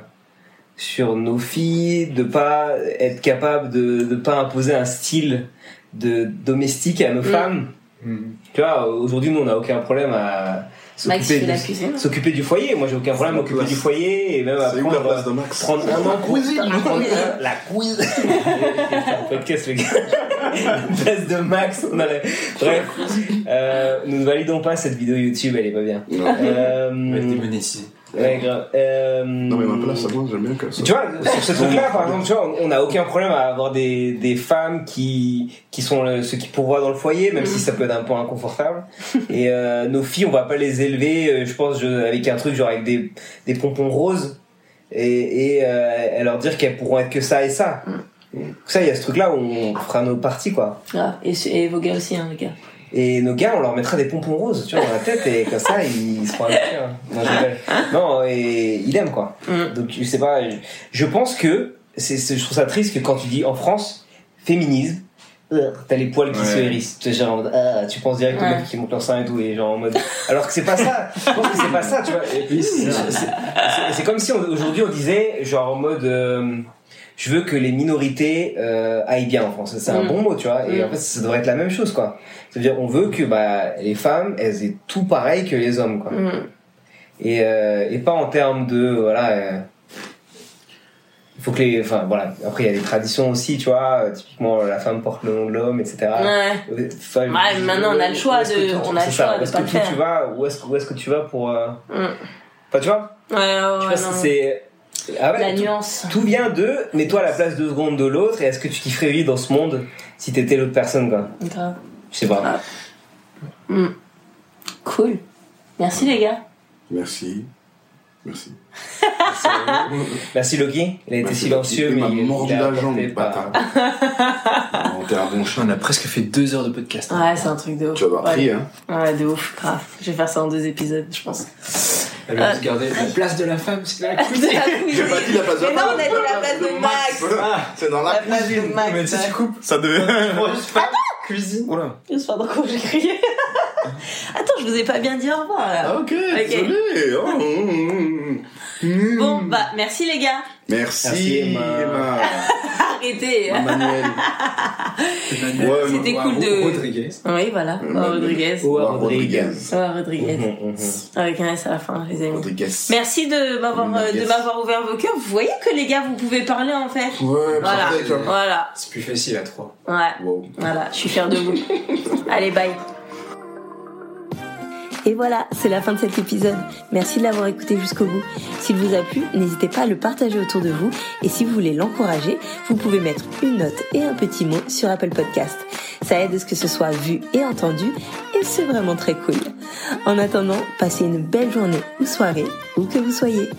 sur nos filles, de pas être capable de, de pas imposer un style de domestique à nos Mm. femmes. Mm. Tu vois, aujourd'hui, nous, on n'a aucun problème à s'occuper de- cuisine. du foyer. Moi, j'ai aucun problème à m'occuper du foyer et même à où la prendre, place de Max prendre un an cuisine. prendre <laughs> un- la quiz. podcast, les gars. La place de Max. On a la- Bref, euh, nous ne validons pas cette vidéo YouTube, elle est pas bien. Non. Euh. Ouais, grave. Euh, Non, mais ma place, ça moi, j'aime bien que ça. tu vois, sur ce truc-là, par exemple, tu vois, on- n'a aucun problème à avoir des, des femmes qui, qui sont le- ceux qui pourvoient dans le foyer, même si ça peut être un peu inconfortable. <laughs> Et euh, nos filles, on va pas les élever, euh, je pense, je- avec un truc genre avec des, des pompons roses et, et, euh, leur dire qu'elles pourront être que ça et ça. Ça, il y a ce truc-là où on fera nos parties, quoi. Ah, et, et vos gars aussi, hein, les gars. Et nos gars, on leur mettra des pompons roses, tu vois, dans la tête, et comme ça, ils seront habitués. hein. Non. Non, et il aime, quoi. Mm. Donc, je sais pas, je, pense que, c'est, je trouve ça triste que quand tu dis en France, féminisme, euh, t'as les poils qui Ouais. se hérissent. Tu sais, genre, ah, tu penses direct aux Ouais. mecs qui montent leur sein et tout, et genre en mode. Alors que c'est pas ça. Je pense que c'est pas ça, tu vois. C'est, comme si aujourd'hui on disait, genre en mode, euh, je veux que les minorités euh, aillent bien en France. C'est un Mm. bon mot, tu vois. Et Mm. en fait, ça devrait être la même chose, quoi. C'est-à-dire, on veut que bah, les femmes, elles aient tout pareil que les hommes, quoi. Mm. Et, euh, et pas en termes de voilà. euh, il faut que les, enfin voilà. Après, il y a des traditions aussi, tu vois. euh, Typiquement, la femme porte le nom de l'homme, etc. Ouais. Enfin, Ouais, mais maintenant, on a le choix de- on a c'est le choix de est-ce que tu vas Où est-ce que où est-ce que tu vas pour euh... Mm. Enfin, tu vois. Ouais, ouais, Tu ouais, vois, non. Ah ouais, La tout- nuance. tout vient de mets-toi à la place deux secondes de l'autre et est-ce que tu kifferais vivre dans ce monde si t'étais l'autre personne quoi? Grave. je sais pas Ah. Mm. Cool. Merci, les gars. Merci. Merci. <laughs> merci Loki il a été Merci, silencieux. Il mais m'a il, mordu la jambe, bâtard. <laughs> T'es un bon chien. On a presque fait deux heures de podcast. Ouais, c'est un truc de ouf. Tu vas Ouais. prier, hein. Ouais, de ouf, grave. Je vais faire ça en deux épisodes, je pense. Elle a gardé la place de la femme, c'est la <laughs> la cuisine. cuisine. J'ai pas dit la place de Mais non, on a dit la place de Max. <laughs> Ah, C'est dans la, La place de cuisine. Max. mais sais, tu coupes. Ça devait. Cuisine. Oula. Je sais pas dans quoi j'ai crié. <laughs> <laughs> Attends, je vous ai pas bien dit au revoir là. Ah, ok, désolé. Oh, mm, mm. <laughs> Bon, bah merci les gars. Merci, Merci, Emma. Emma. <laughs> Arrêtez. Manuel. Emmanuel Ouais, C'était Ou- cool de- Rodriguez. Oui, voilà. Oh, Rodriguez. Ou Rodriguez. Rodriguez. Oh, Rodriguez. Avec un S à la fin, les amis. Rodriguez. Merci de m'avoir de m'avoir ouvert vos cœurs. Vous voyez que les gars, vous pouvez parler en fait. Ouais, Voilà. Voilà. C'est plus facile à trois. Ouais. Wow. Voilà. Je suis fière de vous. Allez, bye. Et voilà, c'est la fin de cet épisode. Merci de l'avoir écouté jusqu'au bout. S'il vous a plu, n'hésitez pas à le partager autour de vous. Et si vous voulez l'encourager, vous pouvez mettre une note et un petit mot sur Apple Podcast. Ça aide à ce que ce soit vu et entendu. Et c'est vraiment très cool. En attendant, passez une belle journée ou soirée, où que vous soyez.